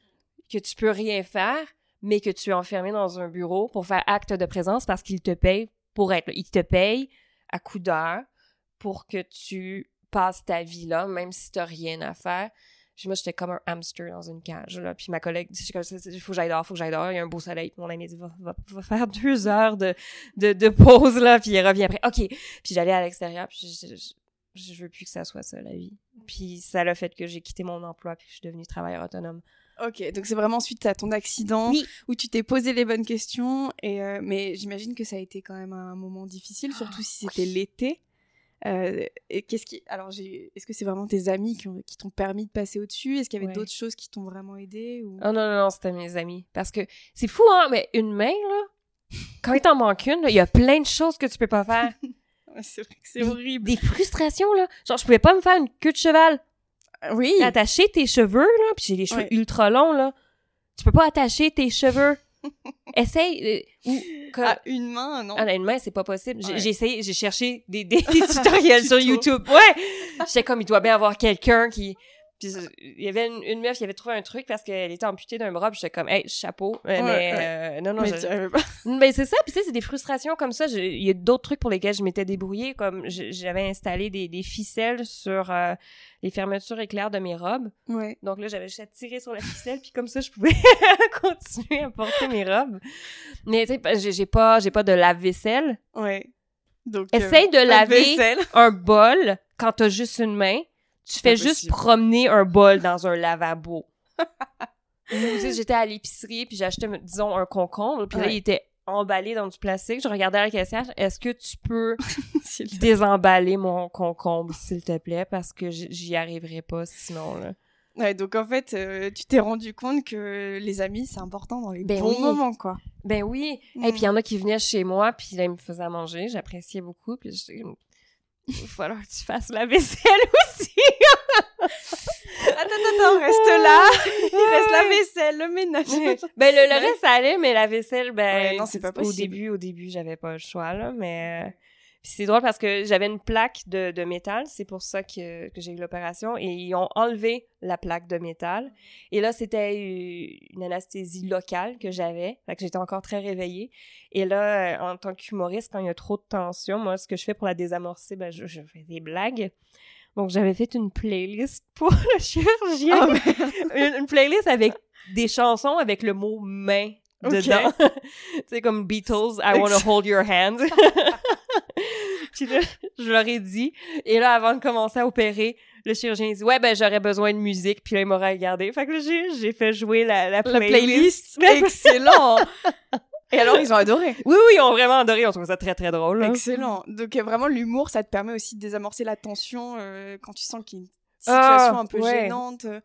que tu peux rien faire, mais que tu es enfermé dans un bureau pour faire acte de présence parce qu'ils te payent pour être là. Ils te payent à coup d'heure pour que tu passes ta vie là, même si tu n'as rien à faire. Puis moi, j'étais comme un hamster dans une cage. Là. Puis ma collègue il faut que j'aille dehors, faut que j'aille dehors. Il y a un beau soleil. Mon ami dit va, faire deux heures de, pause, là. Puis il revient après. OK. Puis j'allais à l'extérieur. Puis je, veux plus que ça soit ça, la vie. Puis ça l'a fait que j'ai quitté mon emploi. Puis je suis devenue travailleur autonome. Ok, donc c'est vraiment suite à ton accident où tu t'es posé les bonnes questions. Et euh, mais j'imagine que ça a été quand même un moment difficile, surtout si c'était l'été. Euh, et qu'est-ce qui, alors, est-ce que c'est vraiment tes amis qui, qui t'ont permis de passer au-dessus? Est-ce qu'il y avait d'autres choses qui t'ont vraiment aidé ou... Oh non, non, non, c'était mes amis. Parce que c'est fou, hein, mais une main, là, quand il t'en manque une, il y a plein de choses que tu peux pas faire. c'est vrai que c'est horrible. Des frustrations, là. Genre, je pouvais pas me faire une queue de cheval. Oui. Attacher tes cheveux, là, puis j'ai les cheveux ultra longs, là. Tu peux pas attacher tes cheveux. Essaye. Euh, ou, ah, une main, non? Ah, une main, c'est pas possible. J'ai essayé, j'ai cherché des, des, tutoriels sur YouTube. Ouais! J'étais comme, il doit bien avoir quelqu'un qui, puis il y avait une, meuf qui avait trouvé un truc parce qu'elle était amputée d'un bras, puis j'étais comme, hey, chapeau. Euh, mais euh, non, non, mais, mais c'est ça, puis tu sais, c'est des frustrations comme ça. Il y a d'autres trucs pour lesquels je m'étais débrouillée, comme j'avais installé des, des, ficelles sur euh, les fermetures éclairs de mes robes. Ouais. Donc là, j'avais juste à tirer sur la ficelle, puis comme ça, je pouvais continuer à porter mes robes. Mais tu sais, j'ai pas, pas de lave-vaisselle. Ouais. Donc, Essaye de laver un bol quand t'as juste une main tu fais juste promener un bol dans un lavabo. j'étais à l'épicerie, puis j'achetais, disons, un concombre, puis là, il était emballé dans du plastique. Je regardais la caissière, est-ce que tu peux désemballer mon concombre, s'il te plaît, parce que j'y arriverai pas sinon, là. Ouais, donc en fait, euh, tu t'es rendu compte que les amis, c'est important dans les Ben bons oui. moments, quoi. Ben oui. Et puis il y en a qui venaient chez moi, puis là, ils me faisaient à manger. J'appréciais beaucoup. Puis je il va falloir que tu fasses la vaisselle aussi. Attends, attends, reste là. Il reste la vaisselle, le ménage. ben le, reste ça allait, mais la vaisselle, ben Ouais, non, c'est pas Au possible. début, au début, j'avais pas le choix là, mais euh, puis c'est drôle parce que j'avais une plaque de, de métal, c'est pour ça que, que j'ai eu l'opération et ils ont enlevé la plaque de métal. Et là, c'était une anesthésie locale que j'avais, fait que j'étais encore très réveillée. Et là, euh, en tant qu'humoriste, quand il y a trop de tension, moi, ce que je fais pour la désamorcer, ben je, je fais des blagues. Donc, j'avais fait une playlist pour le chirurgien. Oh, une, une playlist avec des chansons avec le mot main Ok. dedans. c'est comme Beatles, I wanna hold your hand. Puis là, je leur ai dit. Et là, avant de commencer à opérer, le chirurgien dit Ouais, ben j'aurais besoin de musique. Puis là, il m'aurait regardé. Fait que là, j'ai, fait jouer la, la La playlist. playlist, excellent. Et alors, ils ont adoré. Oui, oui, ils ont vraiment adoré. On trouve ça très, très drôle. là. Excellent. Donc euh, vraiment, l'humour, ça te permet aussi de désamorcer la tension euh, quand tu sens qu'il y a une situation Ah, un peu ouais. gênante, euh,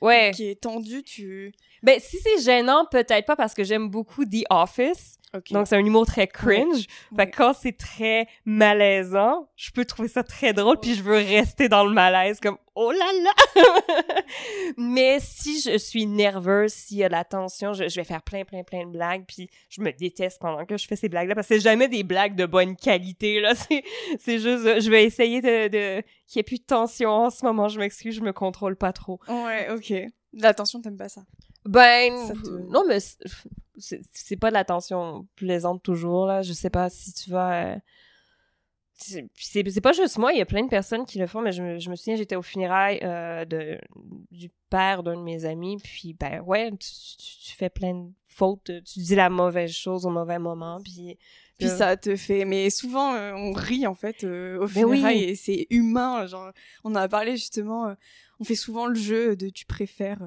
Ouais. qui est tendue. Tu. Ben, si c'est gênant, peut-être pas parce que j'aime beaucoup The Office. Ok. Donc, c'est un humour très cringe. Fait Ouais. que quand c'est très malaisant, je peux trouver ça très drôle, puis je veux rester dans le malaise, comme « Oh là là! » Mais si je suis nerveuse, s'il y a de la tension, je, je vais faire plein, plein, plein de blagues, puis je me déteste pendant que je fais ces blagues-là, parce que c'est jamais des blagues de bonne qualité, là. C'est, juste, je vais essayer de, de qu'il n'y ait plus de tension en ce moment. Je m'excuse, je me contrôle pas trop. Ouais, ok. L'attention, t'aimes pas ça? Ben, non, mais c'est- pas de l'attention plaisante toujours, là. Je sais pas si tu vas... euh, C'est pas juste moi, il y a plein de personnes qui le font, mais je me, je me souviens, j'étais aux funérailles euh, de, du père d'un de mes amis, puis ben ouais, tu, tu- tu fais plein de fautes, tu dis la mauvaise chose au mauvais moment, puis... Puis Euh, ça te fait. Mais souvent, euh, on rit en fait au Mais oui. funérailles et c'est humain. Genre, on en a parlé justement. on fait souvent le jeu de tu préfères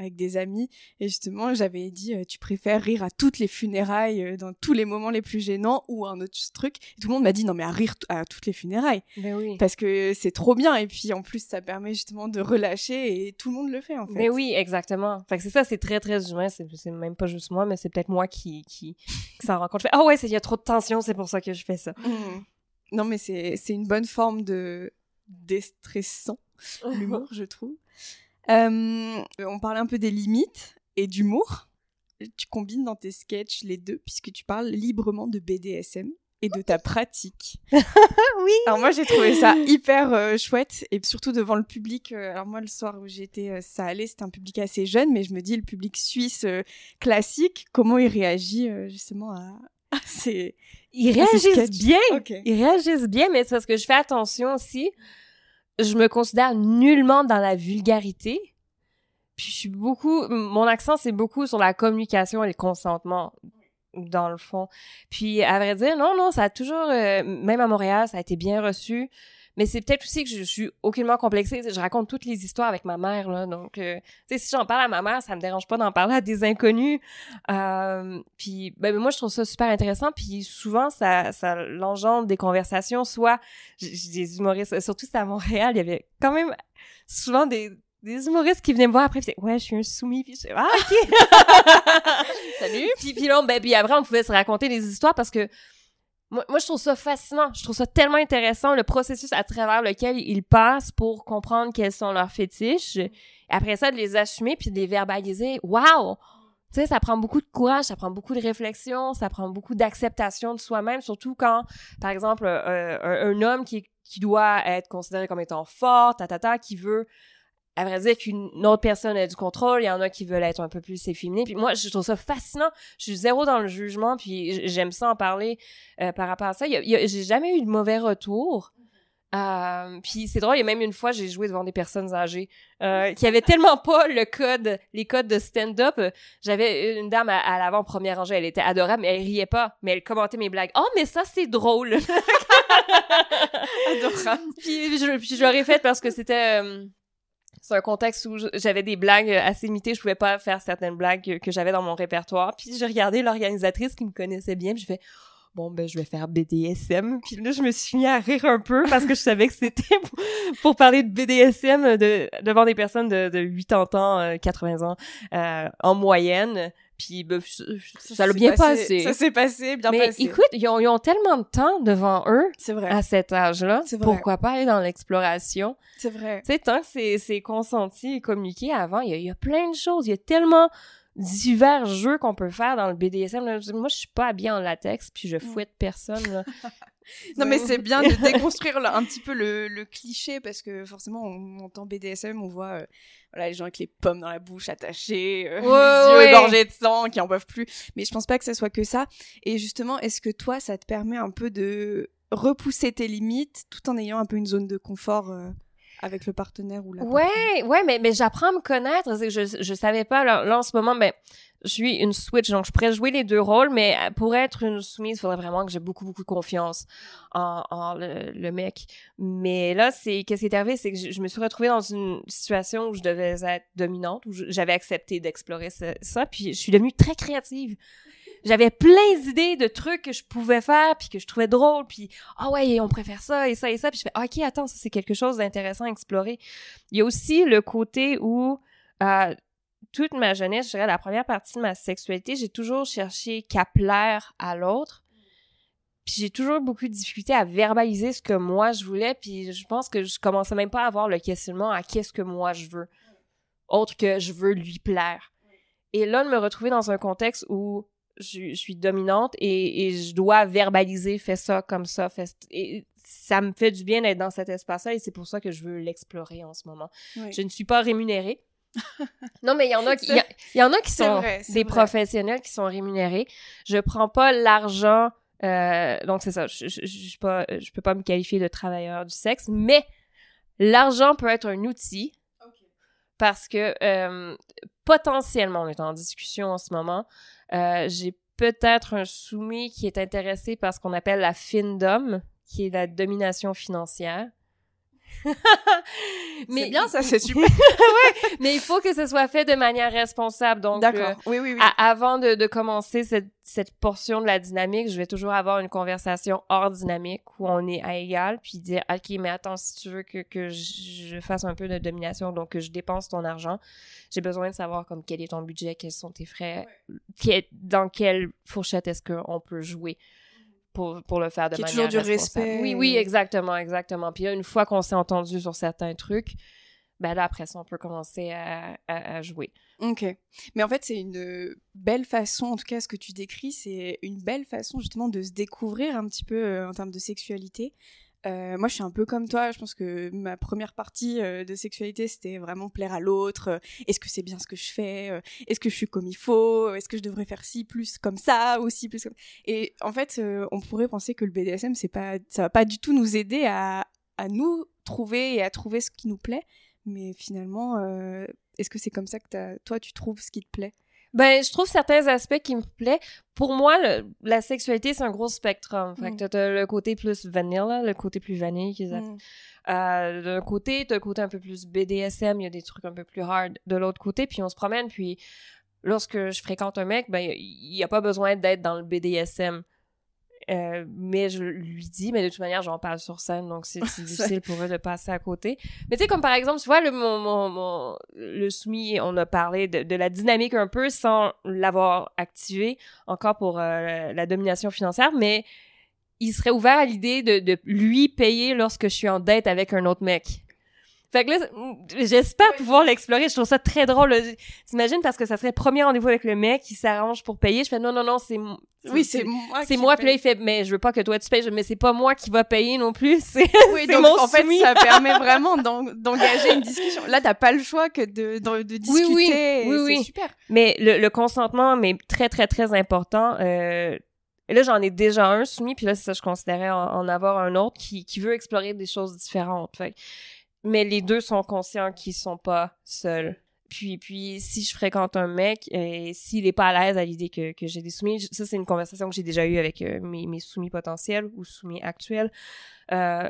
avec des amis. Et justement, j'avais dit euh, tu préfères rire à toutes les funérailles, euh, dans tous les moments les plus gênants ou un autre truc. Et tout le monde m'a dit non, mais à rire à toutes les funérailles. Ben oui. Parce que c'est trop bien. Et puis en plus, ça permet justement de relâcher et tout le monde le fait en fait. Mais Ben oui, exactement. Fait que c'est ça, c'est très, très humain. C'est c'est même pas juste moi, mais c'est peut-être moi qui, qui, qui s'en rend compte. Ah ouais, c'est- il y a trop de tension, c'est pour ça que je fais ça. Mm. Non, mais c'est c'est une bonne forme de déstressant. l'humour, je trouve. Euh, on parlait un peu des limites et d'humour. Tu combines dans tes sketchs les deux puisque tu parles librement de BDSM et de ta pratique. oui! Alors moi j'ai trouvé ça hyper euh, chouette et surtout devant le public. euh, alors moi le soir où j'étais, euh, ça allait, c'était un public assez jeune, mais je me dis le public suisse classique, comment il réagit justement à, à ces... Ils réagissent bien! Ils réagissent bien, mais c'est parce que je fais attention aussi. Je me considère nullement dans la vulgarité. Puis je suis beaucoup... Mon accent, c'est beaucoup sur la communication et le consentement, dans le fond. Puis, à vrai dire, non, non, ça a toujours... euh, même à Montréal, ça a été bien reçu. Mais c'est peut-être aussi que je suis aucunement complexée. Je raconte toutes les histoires avec ma mère, là. Donc, euh, tu sais, si j'en parle à ma mère, ça me dérange pas d'en parler à des inconnus. Euh, puis, ben, moi, je trouve ça super intéressant. Puis, souvent, ça, ça l'engendre des conversations. Soit, j'ai des humoristes, surtout c'était à Montréal, il y avait quand même souvent des, des humoristes qui venaient me voir après, puis ouais, je suis un soumis, puis je ah, ok. Salut. puis, puis là, ben, puis après, on pouvait se raconter des histoires parce que moi, je trouve ça fascinant. Je trouve ça tellement intéressant, le processus à travers lequel ils passent pour comprendre quels sont leurs fétiches. Après ça, de les assumer puis de les verbaliser. Wow! Tu sais, ça prend beaucoup de courage, ça prend beaucoup de réflexion, ça prend beaucoup d'acceptation de soi-même, surtout quand, par exemple, euh, un, homme qui, doit être considéré comme étant fort, ta, ta, ta, qui veut, à vrai dire, qu'une autre personne ait du contrôle, il y en a qui veulent être un peu plus efféminés. Puis moi, je trouve ça fascinant. Je suis zéro dans le jugement, puis j'aime ça en parler euh, par rapport à ça. A- a- J'ai jamais eu de mauvais retour. Euh, puis c'est drôle, il y a même une fois, j'ai joué devant des personnes âgées euh, qui avaient tellement pas le code, les codes de stand-up. J'avais une dame à, à l'avant première rangée, elle était adorable, mais elle riait pas, mais elle commentait mes blagues. Oh, mais ça c'est drôle. Adorable. puis je, puis je l'aurais faite parce que c'était euh, c'est un contexte où j'avais des blagues assez limitées, je pouvais pas faire certaines blagues que, j'avais dans mon répertoire. Puis j'ai regardé l'organisatrice qui me connaissait bien, puis je fais bon, ben, je vais faire BDSM. Puis là, je me suis mis à rire un peu parce que je savais que c'était pour, parler de BDSM de, devant des personnes de, de 80 ans, 80 ans, euh, en moyenne. Puis ben, ça l'a bien passé. Ça s'est passé, bien Mais passé. écoute, ils ont, ils ont, tellement de temps devant eux vrai. à cet âge-là. Pourquoi pas aller dans l'exploration? C'est vrai. Tu sais, tant que c'est consenti et communiqué avant, il y, a, il y, a, plein de choses. Il y a tellement divers jeux qu'on peut faire dans le BDSM. Moi, je suis pas habillée en latex, puis je mm. fouette personne. Là. non, mais c'est bien de déconstruire un petit peu le, le, cliché parce que forcément, on entend BDSM, on voit euh, voilà, les gens avec les pommes dans la bouche attachées, euh, les yeux égorgés de sang, qui en peuvent plus. Mais je pense pas que ce soit que ça. Et justement, est-ce que toi, ça te permet un peu de repousser tes limites tout en ayant un peu une zone de confort euh, avec le partenaire ou la Ouais, ouais, mais, mais j'apprends à me connaître. Je, je savais pas, là, en ce moment, mais je suis une switch, donc je pourrais jouer les deux rôles, mais euh, pour être une soumise, il faudrait vraiment que j'ai beaucoup, beaucoup de confiance en, le, mec. Mais là, c'est qu'est-ce qui est arrivé, c'est que je, me suis retrouvée dans une situation où je devais être dominante, où j'avais accepté d'explorer ça, puis je suis devenue très créative j'avais plein d'idées de trucs que je pouvais faire puis que je trouvais drôle puis ah ouais on préfère ça et ça et ça puis je fais ok attends ça c'est quelque chose d'intéressant à explorer il y a aussi le côté où euh, toute ma jeunesse, je dirais la première partie de ma sexualité, j'ai toujours cherché qu'à plaire à l'autre. Puis j'ai toujours beaucoup de difficultés à verbaliser ce que moi je voulais. Puis je pense que je commençais même pas à avoir le questionnement à qu'est-ce que moi je veux, autre que je veux lui plaire. Et là, de me retrouver dans un contexte où je, suis dominante et, je dois verbaliser, fais ça comme ça, fais et ça me fait du bien d'être dans cet espace-là et c'est pour ça que je veux l'explorer en ce moment. Je ne suis pas rémunérée non, mais il y en a qui, il y, en a qui sont des professionnels qui sont rémunérés. Je prends pas l'argent, euh, donc c'est ça. Je, je, je, pas, je peux pas me qualifier de travailleur du sexe, mais l'argent peut être un outil parce que euh, potentiellement, on est en discussion en ce moment. Euh, j'ai peut-être un soumis qui est intéressé par ce qu'on appelle la findom, qui est la domination financière. mais c'est bien, ça, c'est super. ouais, mais il faut que ce soit fait de manière responsable. Donc, D'accord. Euh, oui, oui, oui. avant de, de commencer cette, cette, portion de la dynamique, je vais toujours avoir une conversation hors dynamique où on est à égal, puis dire, OK, mais attends, si tu veux que, que je fasse un peu de domination, donc que je dépense ton argent, j'ai besoin de savoir comme quel est ton budget, quels sont tes frais, dans quelle fourchette est-ce qu'on peut jouer pour, pour le faire de Qui manière toujours du respect. Oui, oui, exactement, exactement. Puis là, une fois qu'on s'est entendu sur certains trucs, ben là, après ça, on peut commencer à, à, jouer. Ok. Mais en fait, c'est une belle façon, en tout cas, ce que tu décris, c'est une belle façon justement de se découvrir un petit peu euh, en termes de sexualité. Euh, moi, je suis un peu comme toi. Je pense que ma première partie euh, de sexualité, c'était vraiment plaire à l'autre. Euh, est-ce que c'est bien ce que je fais Est-ce que je suis comme il faut Est-ce que je devrais faire ci plus comme ça aussi plus comme... Et en fait, on pourrait penser que le BDSM, c'est pas, ça va pas du tout nous aider à, à nous trouver et à trouver ce qui nous plaît. Mais finalement, est-ce que c'est comme ça que toi, tu trouves ce qui te plaît? Ben, je trouve certains aspects qui me plaisent. Pour moi, la sexualité, c'est un gros spectrum. Fait que mm. t'as le côté plus vanilla, le côté plus vanille qu'ils mm. euh, D'un côté, t'as le côté un peu plus BDSM, il y a des trucs un peu plus hard de l'autre côté, puis on se promène, puis lorsque je fréquente un mec, ben, il n'y a pas besoin d'être dans le BDSM. Euh, mais je lui dis, mais de toute manière, j'en parle sur scène, donc c'est difficile pour eux de passer à côté. Mais tu sais, comme par exemple, tu vois, le, mon, mon, le soumis, on a parlé de, de, la dynamique un peu sans l'avoir activé encore pour euh, la domination financière, mais il serait ouvert à l'idée de, de lui payer lorsque je suis en dette avec un autre mec. Fait que là, j'espère pouvoir l'explorer. Je trouve ça très drôle. T'imagines parce que ça serait premier rendez-vous avec le mec qui s'arrange pour payer. Je fais non, non, non, c'est oui, c'est moi. C'est moi. Puis là, il fait mais je veux pas que toi tu payes. Mais c'est pas moi qui va payer non plus. C'est oui, donc mon en fait, ça permet vraiment d'engager une discussion. Là, t'as pas le choix que de de, de discuter. Oui, oui, oui, oui. super. Mais le, le, consentement, mais très très très important. Euh, et là, j'en ai déjà un soumis, puis là, c'est ça, je considérais en, avoir un autre qui, qui veut explorer des choses différentes. Fait mais les deux sont conscients qu'ils sont pas seuls. Puis, puis si je fréquente un mec et s'il est pas à l'aise à l'idée que, que j'ai des soumis, ça c'est une conversation que j'ai déjà eue avec euh, mes, mes, soumis potentiels ou soumis actuels. Euh,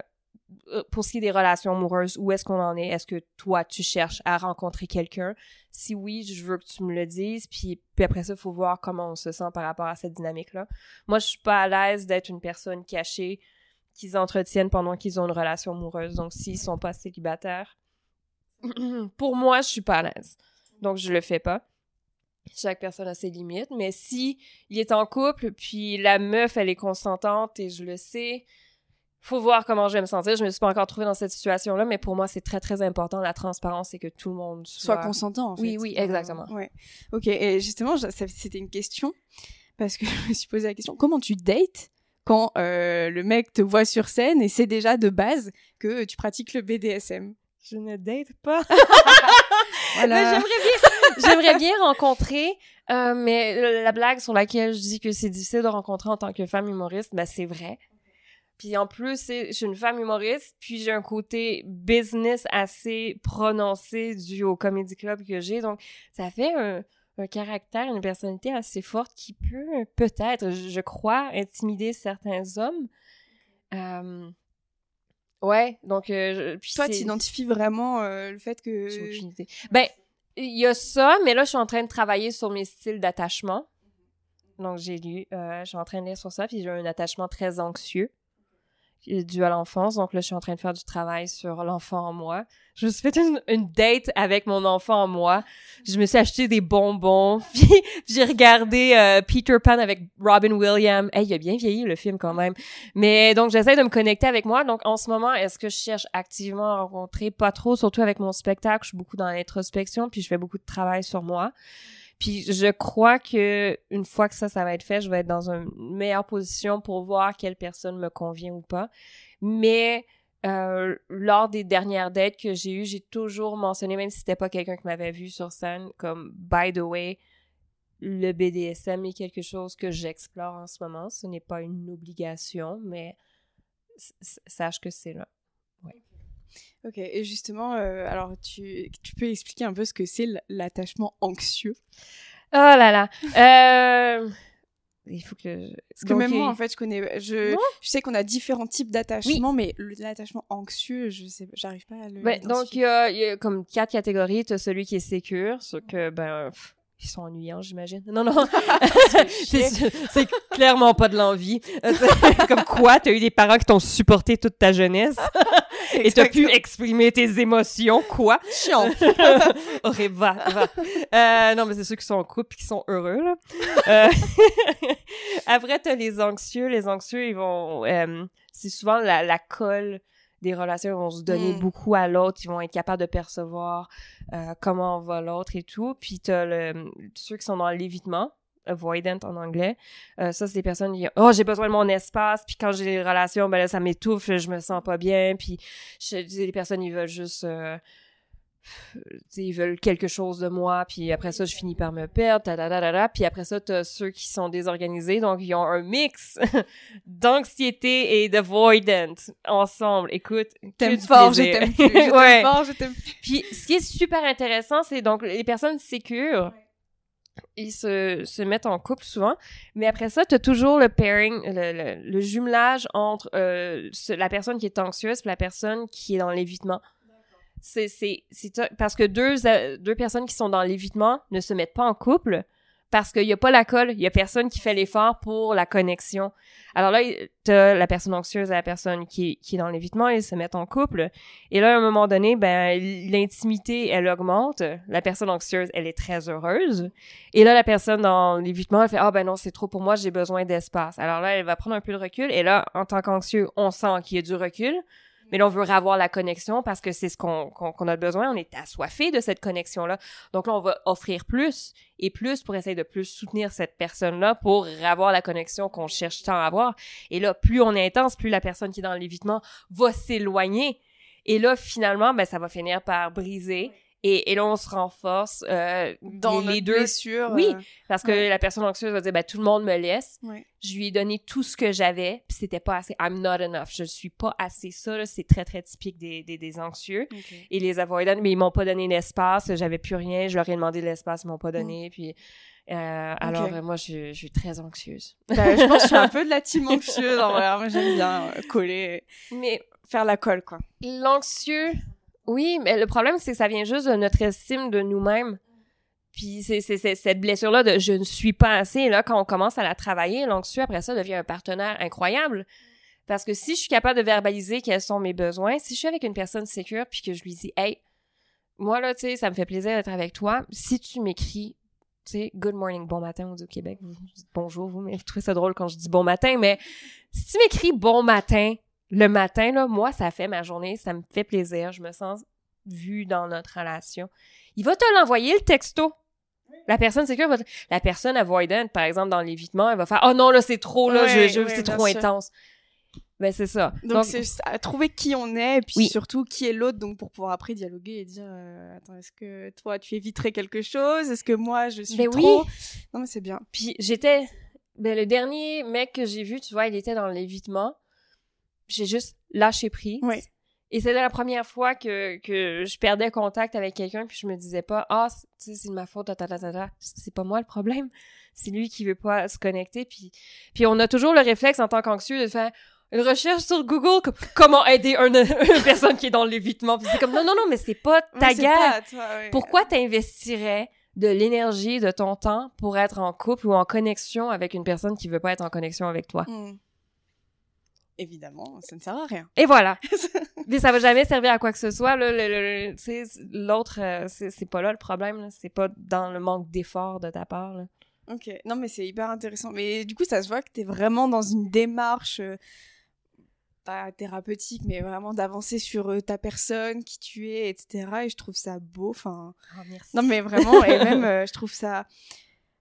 euh, pour ce qui est des relations amoureuses, où est-ce qu'on en est? Est-ce que toi, tu cherches à rencontrer quelqu'un? Si oui, je veux que tu me le dises, puis, puis après ça, il faut voir comment on se sent par rapport à cette dynamique-là. Moi, je suis pas à l'aise d'être une personne cachée qu'ils entretiennent pendant qu'ils ont une relation amoureuse. Donc, s'ils sont pas célibataires, pour moi, je suis pas à l'aise. Donc, je le fais pas. Chaque personne a ses limites, mais si il est en couple, puis la meuf, elle est consentante et je le sais, faut voir comment je vais me sentir. Je me suis pas encore trouvée dans cette situation-là, mais pour moi, c'est très, très important, la transparence et que tout le monde soit... Soit consentant, en fait. Oui, oui, exactement. Ouais. Ok, et justement, c'était une question, parce que je me suis posé la question, comment tu dates quand euh, le mec te voit sur scène et c'est déjà de base que tu pratiques le BDSM Je ne date pas. Voilà. J'aimerais bien, rencontrer, euh, mais la blague sur laquelle je dis que c'est difficile de rencontrer en tant que femme humoriste, ben c'est vrai. Puis en plus, je suis une femme humoriste, puis j'ai un côté business assez prononcé dû au comedy club que j'ai, donc ça fait un, un caractère, une personnalité assez forte qui peut peut-être, je, je crois, intimider certains hommes. Euh, ouais, donc euh, puis Toi, c'est- tu identifies vraiment euh, le fait que... j'ai aucune idée. Ben, il y a ça, mais là, je suis en train de travailler sur mes styles d'attachement. Donc, j'ai lu, euh, je suis en train de lire sur ça, puis j'ai un attachement très anxieux dû à l'enfance. Donc là, je suis en train de faire du travail sur l'enfant en moi. Je me suis fait une, une date avec mon enfant en moi. Je me suis acheté des bonbons, puis j'ai regardé euh, Peter Pan avec Robin Williams. Hey, il a bien vieilli le film quand même. Mais donc, j'essaie de me connecter avec moi. Donc, en ce moment, est-ce que je cherche activement à rencontrer? Pas trop, surtout avec mon spectacle. Je suis beaucoup dans l'introspection, puis je fais beaucoup de travail sur moi. Puis je crois que une fois que ça, ça va être fait, je vais être dans une meilleure position pour voir quelle personne me convient ou pas. Mais euh, lors des dernières dates que j'ai eues, j'ai toujours mentionné, même si c'était pas quelqu'un qui m'avait vu sur scène, comme by the way, le BDSM est quelque chose que j'explore en ce moment. Ce n'est pas une obligation, mais sache que c'est là. Ok, et justement, euh, alors tu, tu peux expliquer un peu ce que c'est l'attachement anxieux? Oh là là. Euh... Il faut que. je- Parce que Donc, même moi, euh, en fait, je connais, je, je sais qu'on a différents types d'attachement, mais l'attachement anxieux, je sais, j'arrive pas à le. Ben, donc, il identifier. y a, il y a comme quatre catégories. Tu as celui qui est sécure, ce que, ben, pff, ils sont ennuyants, j'imagine. Non, non. c'est clairement pas de l'envie. Euh, comme quoi, tu as eu des parents qui t'ont supporté toute ta jeunesse? et tu as pu exprimer tes émotions. Quoi? chiant. Aurait va, va. Euh, non, mais c'est ceux qui sont en couple et qui sont heureux, là. Euh, Après, t'as les anxieux. Les anxieux, ils vont... euh, c'est souvent la, la colle des relations. Ils vont se donner Mm. beaucoup à l'autre. Ils vont être capables de percevoir euh, comment va l'autre et tout. Puis t'as le, ceux qui sont dans l'évitement avoidant en anglais. Euh, ça, c'est des personnes qui oh, j'ai besoin de mon espace, puis quand j'ai des relations, ben là, ça m'étouffe, je me sens pas bien, puis c'est des personnes, ils veulent juste... euh, ils veulent quelque chose de moi, puis après ça, je finis par me perdre, ta, ta, ta, ta, ta. puis après ça, t'as ceux qui sont désorganisés, donc ils ont un mix d'anxiété et d'avoidant ensemble. Écoute, T'aimes fort, je plaisir. t'aime plus. Je Ouais. fort, je t'aime plus. Puis, ce qui est super intéressant, c'est donc les personnes sécures, ils se, se mettent en couple souvent, mais après ça, tu as toujours le pairing, le, le- le jumelage entre euh, ce- la personne qui est anxieuse et la personne qui est dans l'évitement. C'est, c'est, c'est ça. parce que deux, euh, deux personnes qui sont dans l'évitement ne se mettent pas en couple parce qu'il n'y a pas la colle, il y a personne qui fait l'effort pour la connexion. Alors là, t'as la personne anxieuse et la personne qui, est dans l'évitement, ils se mettent en couple. Et là, à un moment donné, ben, l'intimité, elle augmente. La personne anxieuse, elle est très heureuse. Et là, la personne dans l'évitement, elle fait, ah ben non, c'est trop pour moi, j'ai besoin d'espace. Alors là, elle va prendre un peu de recul. Et là, en tant qu'anxieux, on sent qu'il y a du recul. Mais là, on veut avoir la connexion parce que c'est ce qu'on a besoin. On est assoiffé de cette connexion-là. Donc là, on va offrir plus et plus pour essayer de plus soutenir cette personne-là pour avoir la connexion qu'on cherche tant à avoir. Et là, plus on est intense, plus la personne qui est dans l'évitement va s'éloigner. Et là, finalement, ben, ça va finir par briser. Et, et là, on se renforce euh, Dans les, deux. blessures. Oui. euh, Parce que Ouais. la personne anxieuse va dire, ben, tout le monde me laisse. ouais. Je lui ai donné tout ce que j'avais, puis c'était pas assez. I'm not enough. Je suis pas assez ça. C'est très, très typique des, des, des anxieux. Ok. Et les avoidants, mais ils m'ont pas donné l'espace. J'avais plus rien. Je leur ai demandé de l'espace, ils m'ont pas donné. Puis, euh, alors, euh, moi, je, je suis très anxieuse. Bah, je pense que je suis un peu de la team anxieuse. En vrai. Moi, j'aime bien coller. Mais faire la colle, quoi. L'anxieux, oui, mais le problème, c'est que ça vient juste de notre estime de nous-mêmes. Puis c'est cette blessure-là de je ne suis pas assez. Là, quand on commence à la travailler, l'anxieux, après ça, devient un partenaire incroyable. Parce que si je suis capable de verbaliser quels sont mes besoins, si je suis avec une personne sécure puis que je lui dis, hey, moi, là, tu sais, ça me fait plaisir d'être avec toi. Si tu m'écris, tu sais, good morning, bon matin, on dit au Québec, bonjour, vous, mais je trouve ça drôle quand je dis bon matin, mais si tu m'écris bon matin, le matin, là, moi, ça fait ma journée, ça me fait plaisir, je me sens vue dans notre relation. Il va te l'envoyer, le texto. La personne sécure va La personne avoidant, par exemple, dans l'évitement, elle va faire « Oh non, là, c'est trop, là, je, je c'est trop intense. » Ben, c'est ça. Donc, c'est trouver qui on est, et puis surtout qui est l'autre, donc pour pouvoir après dialoguer et dire euh, Attends, est-ce que toi, tu éviterais quelque chose? Est-ce que moi, je suis ben trop? Oui. Non, mais c'est bien. Puis j'étais... Ben, le dernier mec que j'ai vu, tu vois, il était dans l'évitement. J'ai juste lâché prise. Oui. Et c'était la première fois que, que je perdais contact avec quelqu'un, puis je me disais pas, ah, c'est de ma faute, ta, ta, ta, ta. c'est pas moi le problème. C'est lui qui veut pas se connecter. Puis, puis on a toujours le réflexe en tant qu'anxieux de faire une recherche sur Google, comme, comment aider une, personne qui est dans l'évitement. Puis c'est comme, non, non, non, mais c'est pas ta guerre. Pourquoi t'investirais de l'énergie, de ton temps pour être en couple ou en connexion avec une personne qui veut pas être en connexion avec toi? Hmm évidemment, ça ne sert à rien. Et voilà. Mais ça va jamais servir à quoi que ce soit. L'autre, euh, c'est pas là le problème. C'est pas dans le manque d'effort de ta part. Ok. Non, mais c'est hyper intéressant. Mais du coup, ça se voit que tu es vraiment dans une démarche, euh, pas thérapeutique, mais vraiment d'avancer sur euh, ta personne, qui tu es, etc. Et je trouve ça beau. Enfin, oh. Non, mais vraiment, et même, je trouve ça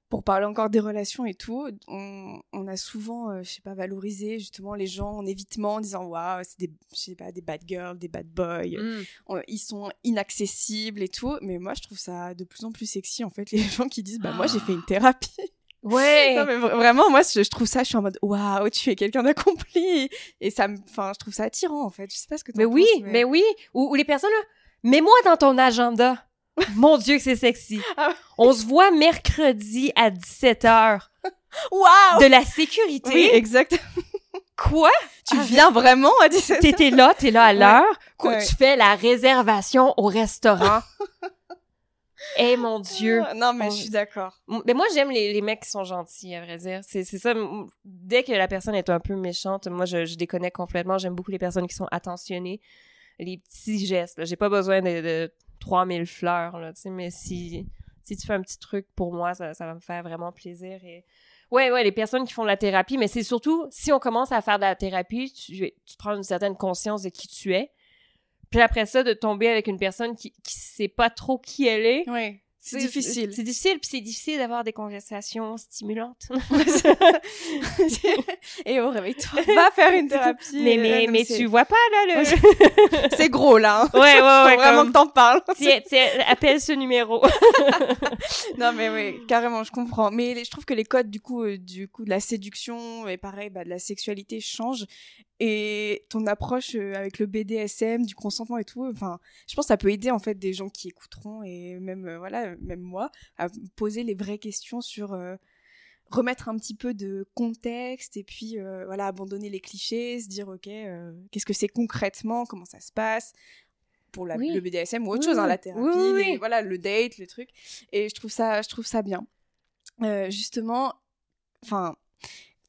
pour parler encore des relations et tout, on, on a souvent, euh, je sais pas, valorisé justement les gens en évitement, en disant waouh, c'est des, je sais pas, des bad girls, des bad boys, mm. ils sont inaccessibles et tout. Mais moi, je trouve ça de plus en plus sexy en fait, les gens qui disent bah moi j'ai fait une thérapie. Ouais. non mais vraiment, moi je, trouve ça, je suis en mode waouh, tu es quelqu'un d'accompli et ça me, enfin, je trouve ça attirant en fait. Je sais pas ce que tu mais oui, mais... oui, ou, ou les personnes là, mets-moi dans ton agenda. Mon Dieu, que c'est sexy. Ah On se voit mercredi à 17h. Wow! De la sécurité. Oui, exact. Quoi? Tu ah, viens vraiment à 17h? T'étais là, t'es là à l'heure? Tu fais la réservation au restaurant? Eh mon Dieu. Ah, non, mais je suis d'accord. Mais moi, j'aime les, les, mecs qui sont gentils, à vrai dire. C'est ça. Dès que la personne est un peu méchante, moi, je, je déconnecte complètement. J'aime beaucoup les personnes qui sont attentionnées. Les petits gestes. J'ai pas besoin de 3000 fleurs, là, tu sais, mais si, tu fais un petit truc pour moi, ça, va me faire vraiment plaisir et... Ouais, ouais, les personnes qui font de la thérapie, mais c'est surtout, si on commence à faire de la thérapie, tu, prends une certaine conscience de qui tu es. Puis après ça, de tomber avec une personne qui, qui sait pas trop qui elle est. C'est difficile. C'est difficile, puis c'est difficile d'avoir des conversations stimulantes. Et oh, réveille-toi, va faire une thérapie. Mais, mais, mais tu vois pas, là, le... c'est gros, là. Hein. Ouais, ouais, ouais. Faut vraiment que t'en parles. Tiens, tiens, appelle ce numéro. non, mais oui, carrément, je comprends. Mais je trouve que les codes, du coup, euh, du coup, de la séduction et pareil, bah, de la sexualité changent et ton approche euh, avec le BDSM, du consentement et tout, enfin, je pense que ça peut aider en fait des gens qui écouteront et même euh, voilà, même moi à poser les vraies questions sur euh, remettre un petit peu de contexte et puis voilà, abandonner les clichés, se dire OK, qu'est-ce que c'est concrètement, comment ça se passe pour la, le BDSM ou autre chose, hein, la thérapie, voilà, le date, le truc. Et je trouve ça, je trouve ça bien. justement, enfin,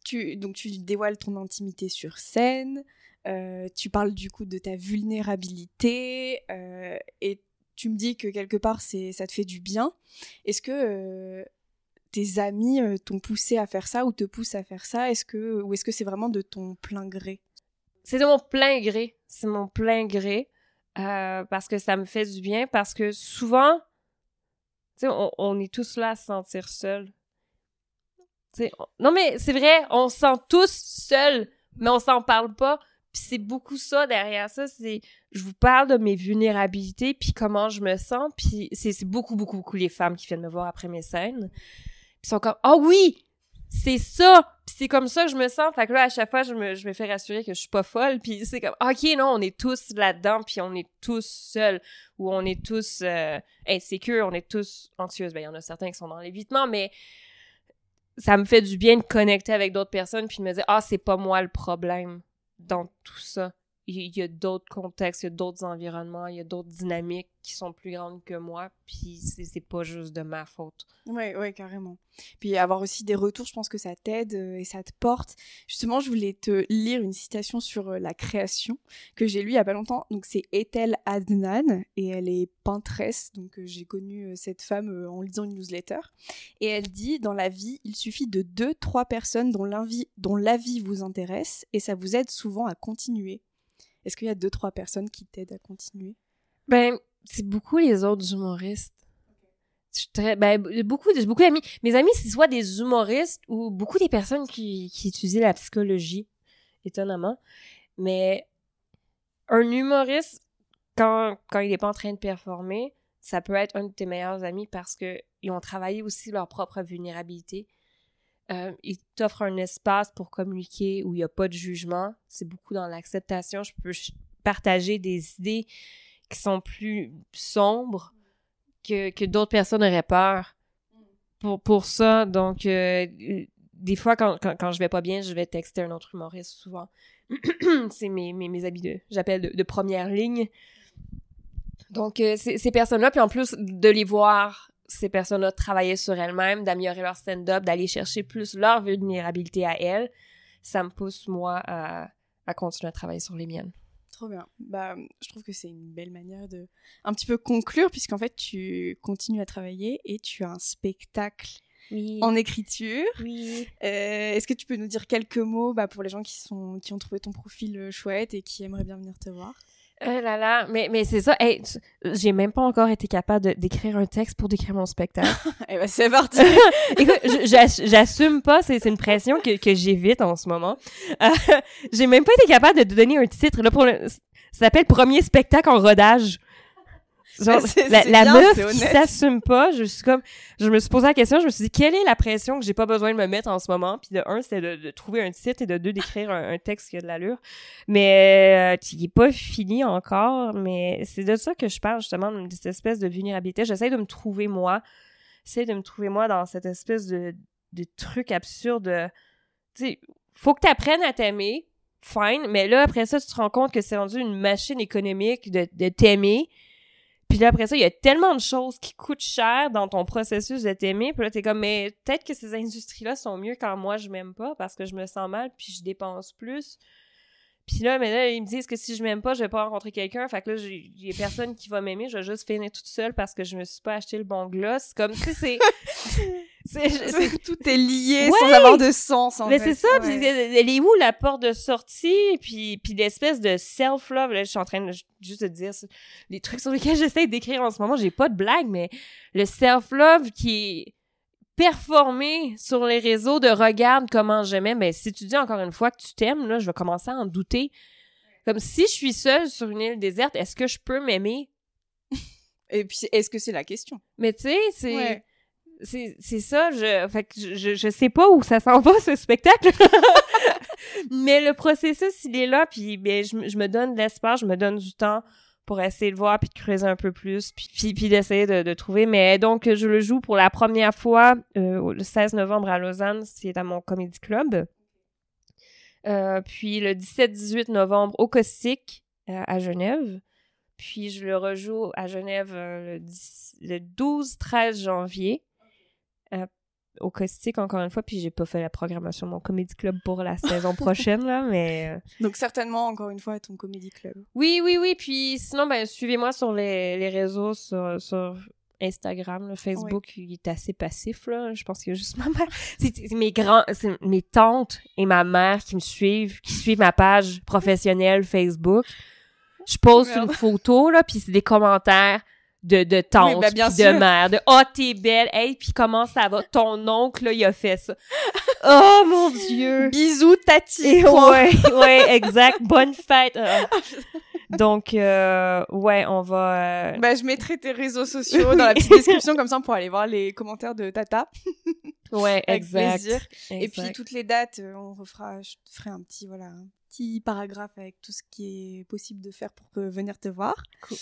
tu, donc tu dévoiles ton intimité sur scène, euh, tu parles du coup de ta vulnérabilité euh, et tu me dis que quelque part c'est ça te fait du bien. Est-ce que euh, tes amis t'ont poussé à faire ça ou te poussent à faire ça? Est-ce que ou est-ce que c'est vraiment de ton plein gré? C'est de mon plein gré. C'est mon plein gré parce que ça me fait du bien parce que souvent, tu sais, on, on, est tous là à se sentir seul non, mais c'est vrai, on se sent tous seuls, mais on s'en parle pas. C'est beaucoup ça derrière ça, c'est je vous parle de mes vulnérabilités puis comment je me sens puis c'est beaucoup beaucoup beaucoup les femmes qui viennent me voir après mes scènes. Puis sont comme "Ah oui, c'est ça." Puis c'est comme ça que je me sens. Fait que là à chaque fois je me, fais rassurer que je suis pas folle puis c'est comme "OK, non, on est tous là-dedans puis on est tous seuls ou on est tous euh, on est tous anxieuses." Ben il y en a certains qui sont dans l'évitement mais ça me fait du bien de connecter avec d'autres personnes puis de me dire ah c'est pas moi le problème dans tout ça il y a d'autres contextes, il y a d'autres environnements, il y a d'autres dynamiques qui sont plus grandes que moi, puis c'est pas juste de ma faute. Ouais, ouais, carrément. Puis avoir aussi des retours, je pense que ça t'aide euh, et ça te porte. Justement, je voulais te lire une citation sur euh, la création que j'ai lue il y a pas longtemps. Donc c'est Ethel Adnan et elle est peintresse. Donc euh, j'ai connu cette femme en lisant une newsletter. Et elle dit dans la vie, il suffit de deux, trois personnes dont la vie vous intéresse et ça vous aide souvent à continuer. Est-ce qu'il y a deux, trois personnes qui t'aident à continuer? Ben, c'est beaucoup les autres humoristes. Très, ben, beaucoup, beaucoup d'amis. Mes amis, c'est soit des humoristes ou beaucoup des personnes qui, qui étudient la psychologie, étonnamment. Mais un humoriste, quand, quand il est pas en train de performer, ça peut être un de tes meilleurs amis parce que ils ont travaillé aussi leur propre vulnérabilité. Euh, ils t'offrent un espace pour communiquer où il n'y a pas de jugement. C'est beaucoup dans l'acceptation. Je peux partager des idées qui sont plus sombres que, que d'autres personnes auraient peur pour, pour ça. Donc, euh, des fois, quand, quand, quand, je vais pas bien, je vais texter un autre humoriste souvent. c'est mes, mes, mes habits de, j'appelle de, première ligne. Donc, euh, ces personnes-là, puis en plus de les voir, ces personnes-là travailler sur elles-mêmes, d'améliorer leur stand-up, d'aller chercher plus leur vulnérabilité à elles, ça me pousse, moi, à, à continuer à travailler sur les miennes. Trop bien. Bah, je trouve que c'est une belle manière de un petit peu conclure, puisqu'en fait, tu continues à travailler et tu as un spectacle en écriture. Oui. Euh, est-ce que tu peux nous dire quelques mots bah, pour les gens qui, sont, qui ont trouvé ton profil euh, chouette et qui aimeraient bien venir te voir? Oh là là, mais, mais c'est ça. Hey, j'ai même pas encore été capable d'écrire un texte pour décrire mon spectacle. eh ben, c'est parti! Écoute, j'assume pas, c'est une pression que, que j'évite en ce moment. Euh, j'ai même pas été capable de donner un titre. Là, pour le, ça s'appelle Premier spectacle en rodage. Genre, la, la meuf qui s'assume pas, je suis comme, je me suis posé la question, je me suis dit, quelle est la pression que j'ai pas besoin de me mettre en ce moment? Puis de un, c'est de, trouver un titre et de deux, d'écrire un, texte qui a de l'allure. Mais, euh, qui est pas fini encore, mais c'est de ça que je parle, justement, de cette espèce de vulnérabilité. J'essaie de me trouver moi. J'essaie de me trouver moi dans cette espèce de, de truc absurde. Tu sais, faut que tu apprennes à t'aimer, fine, mais là, après ça, tu te rends compte que c'est rendu une machine économique de, de t'aimer puis là, après ça, il y a tellement de choses qui coûtent cher dans ton processus de t'aimer. Puis là, t'es comme, mais peut-être que ces industries-là sont mieux quand moi, je m'aime pas parce que je me sens mal puis je dépense plus. Puis là, mais là, ils me disent que si je m'aime pas, je vais pas rencontrer quelqu'un. Fait que là, j'ai personne qui va m'aimer. Je vais juste finir toute seule parce que je me suis pas acheté le bon gloss. Comme si c'est. c'est tout est lié sans avoir de sens en mais c'est ça puis elle est où la porte de sortie? Puis puis l'espèce de self love là je suis en train de juste de dire les trucs sur lesquels j'essaie d'écrire en ce moment j'ai pas de blague mais le self love qui est performer sur les réseaux de regarde comment j'aimais, mais si tu dis encore une fois que tu t'aimes, là, je vais commencer à en douter. Comme si je suis seule sur une île déserte, est-ce que je peux m'aimer? Et puis, est-ce que c'est la question? Mais tu sais, c'est... C'est ça, je, fait que je, je sais pas où ça s'en va, ce spectacle. mais le processus, il est là, puis ben, je, je me donne de l'espace, je me donne du temps pour essayer de voir puis de creuser un peu plus puis, puis, d'essayer de, trouver. Mais donc je le joue pour la première fois euh, le 16 novembre à Lausanne c'est à mon comedy club. Euh, puis le 17-18 novembre au Caustic euh, à Genève. Puis je le rejoue à Genève le, le 12-13 janvier au caustique encore une fois, puis j'ai pas fait la programmation de mon comédie club pour la saison prochaine là, mais euh, donc certainement encore une fois ton comédie club. Oui, oui, oui, puis sinon ben suivez-moi sur les, les réseaux sur, sur Instagram, le Facebook, il est assez passif là. Je pense qu'il y a juste ma mère, c'est mes grands, mes tantes et ma mère qui me suivent, qui suivent ma page professionnelle Facebook. Je poste une photo là, puis c'est des commentaires de, de tante, ben, de mère, de « Oh, t'es belle! Hey, puis comment ça va? Ton oncle, là, il a fait ça. oh, mon Dieu! Bisous, tati! ouais, ouais, exact. Bonne fête! Ah. Donc, euh, ouais, on va... Euh... Ben, je mettrai tes réseaux sociaux dans la petite description, comme ça, pour aller voir les commentaires de Tata. ouais, exact. Plaisir. Et puis, toutes les dates, euh, on refera... Je ferai un petit, voilà, petit paragraphe avec tout ce qui est possible de faire pour venir te voir.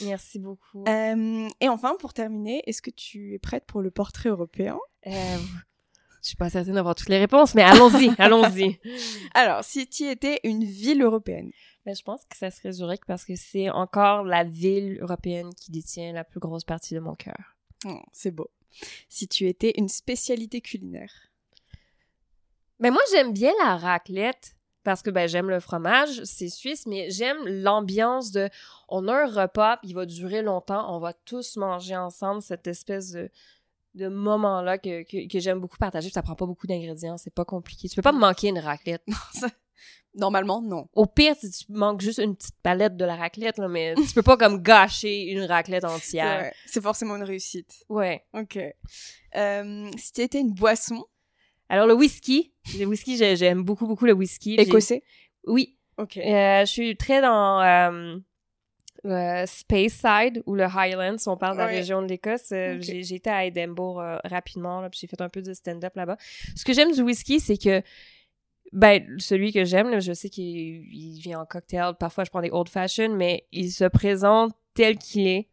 Merci beaucoup. Euh, et enfin, pour terminer, est-ce que tu es prête pour le portrait européen? Euh, Je suis pas certaine d'avoir toutes les réponses, mais allons-y, allons-y. Alors, si tu étais une ville européenne? Mais je pense que ça serait Zurich parce que c'est encore la ville européenne qui détient la plus grosse partie de mon cœur. Oh, c'est beau. Si tu étais une spécialité culinaire? Mais moi, j'aime bien la raclette parce que ben, j'aime le fromage, c'est suisse, mais j'aime l'ambiance de on a un repas, il va durer longtemps, on va tous manger ensemble, cette espèce de, de moment-là que, que, que j'aime beaucoup partager. Ça prend pas beaucoup d'ingrédients, c'est pas compliqué. Tu peux pas me manquer une raclette. Normalement, non. Au pire, tu, tu manques juste une petite palette de la raclette, là, mais tu peux pas comme gâcher une raclette entière. Ouais, C'est forcément une réussite. Ouais. Ok. Euh, si tu étais une boisson. Alors, le whisky. Le whisky, j'ai- j'aime beaucoup, beaucoup le whisky. Écossais? Oui. Ok. Euh, je suis très dans euh, le Speyside ou le Highlands, on parle de la Ouais. région de l'Écosse. Euh, été à Edinburgh euh, rapidement, là, puis j'ai fait un peu de stand-up là-bas. Ce que j'aime du whisky, c'est que ben, celui que j'aime, je sais qu'il il vient en cocktail. Parfois, je prends des old fashioned, mais il se présente tel qu'il est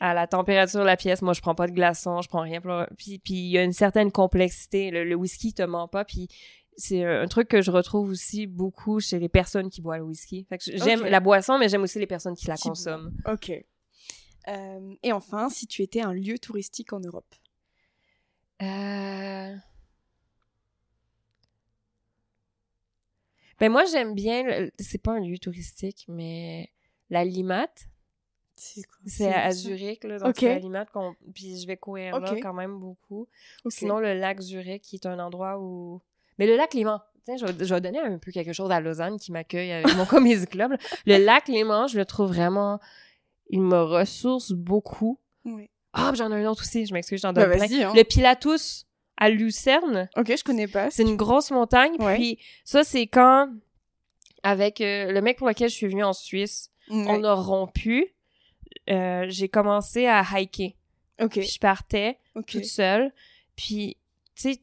À la température de la pièce. Moi, je prends pas de glaçons, je prends rien. Puis, puis il y a une certaine complexité. Le, le whisky te ment pas. Puis c'est un truc que je retrouve aussi beaucoup chez les personnes qui boivent le whisky. J'aime la boisson, mais j'aime aussi les personnes qui la Qui consomment. Ok. Euh, et enfin, si tu étais un lieu touristique en Europe? Euh... Ben moi, j'aime bien... le- C'est pas un lieu touristique, mais la Limat. C'est à Zurich, là. Donc, c'est qu'on- Puis je vais courir là quand même beaucoup. Sinon, le lac Zurich, qui est un endroit où... Mais le lac Léman, tiens, je, vais- je vais donner un peu quelque chose à Lausanne qui m'accueille avec mon Comedy Club. Le lac Léman, je le trouve vraiment... Il me ressource beaucoup. Oui. Ah, puis j'en ai un autre aussi, je m'excuse, j'en Bah, donne plein. vas-y, hein. Le Pilatus à Lucerne, Ok, je connais pas. c'est une grosse montagne. Ouais. Puis ça, c'est quand, avec euh, le mec pour lequel je suis venue en Suisse, on a rompu. Euh, j'ai commencé à hiker. Ok. Puis je partais toute seule. Puis, tu sais,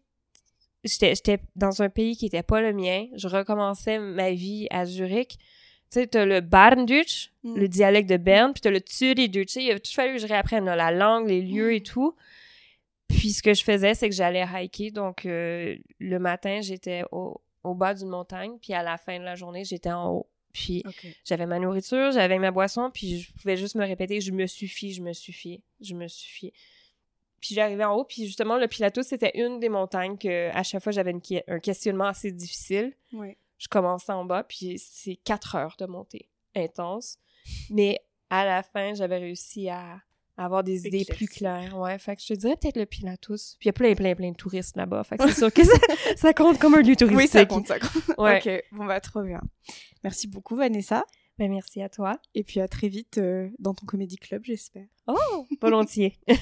j'étais, dans un pays qui était pas le mien. Je recommençais ma vie à Zurich. Tu sais, t'as le Berndeutsch, Mm. le dialecte de Berne, puis t'as le Zürichdeutsch. Il a tout fallu que je réapprenne là, la langue, les lieux et tout. Puis ce que je faisais, c'est que j'allais hiker. Donc, euh, le matin, j'étais au, au bas d'une montagne, puis à la fin de la journée, j'étais en haut. Puis j'avais ma nourriture, j'avais ma boisson, puis je pouvais juste me répéter je me suffis, je me suffis, je me suffis. Puis j'arrivais en haut, puis justement, le Pilatus, c'était une des montagnes que à chaque fois j'avais un questionnement assez difficile. Je commençais en bas, puis c'est quatre heures de montée intense. Mais à la fin, j'avais réussi à avoir des idées plus claires. Ouais, fait que je te dirais peut-être le Pilatus. Puis il y a plein, plein, plein de touristes là-bas. Fait que c'est sûr que ça, ça compte comme un lieu touristique. Oui, ça compte, ça compte. Ouais. Ok, bon bah trop bien. Merci beaucoup Vanessa. Ben, merci à toi. Et puis à très vite euh, dans ton comédie club, j'espère. Oh, volontiers.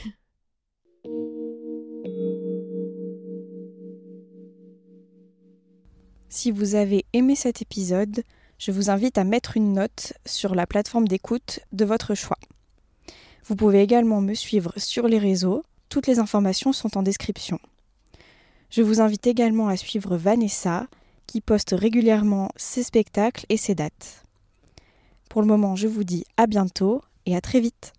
Si vous avez aimé cet épisode, je vous invite à mettre une note sur la plateforme d'écoute de votre choix. Vous pouvez également me suivre sur les réseaux, toutes les informations sont en description. Je vous invite également à suivre Vanessa, qui poste régulièrement ses spectacles et ses dates. Pour le moment, je vous dis à bientôt et à très vite.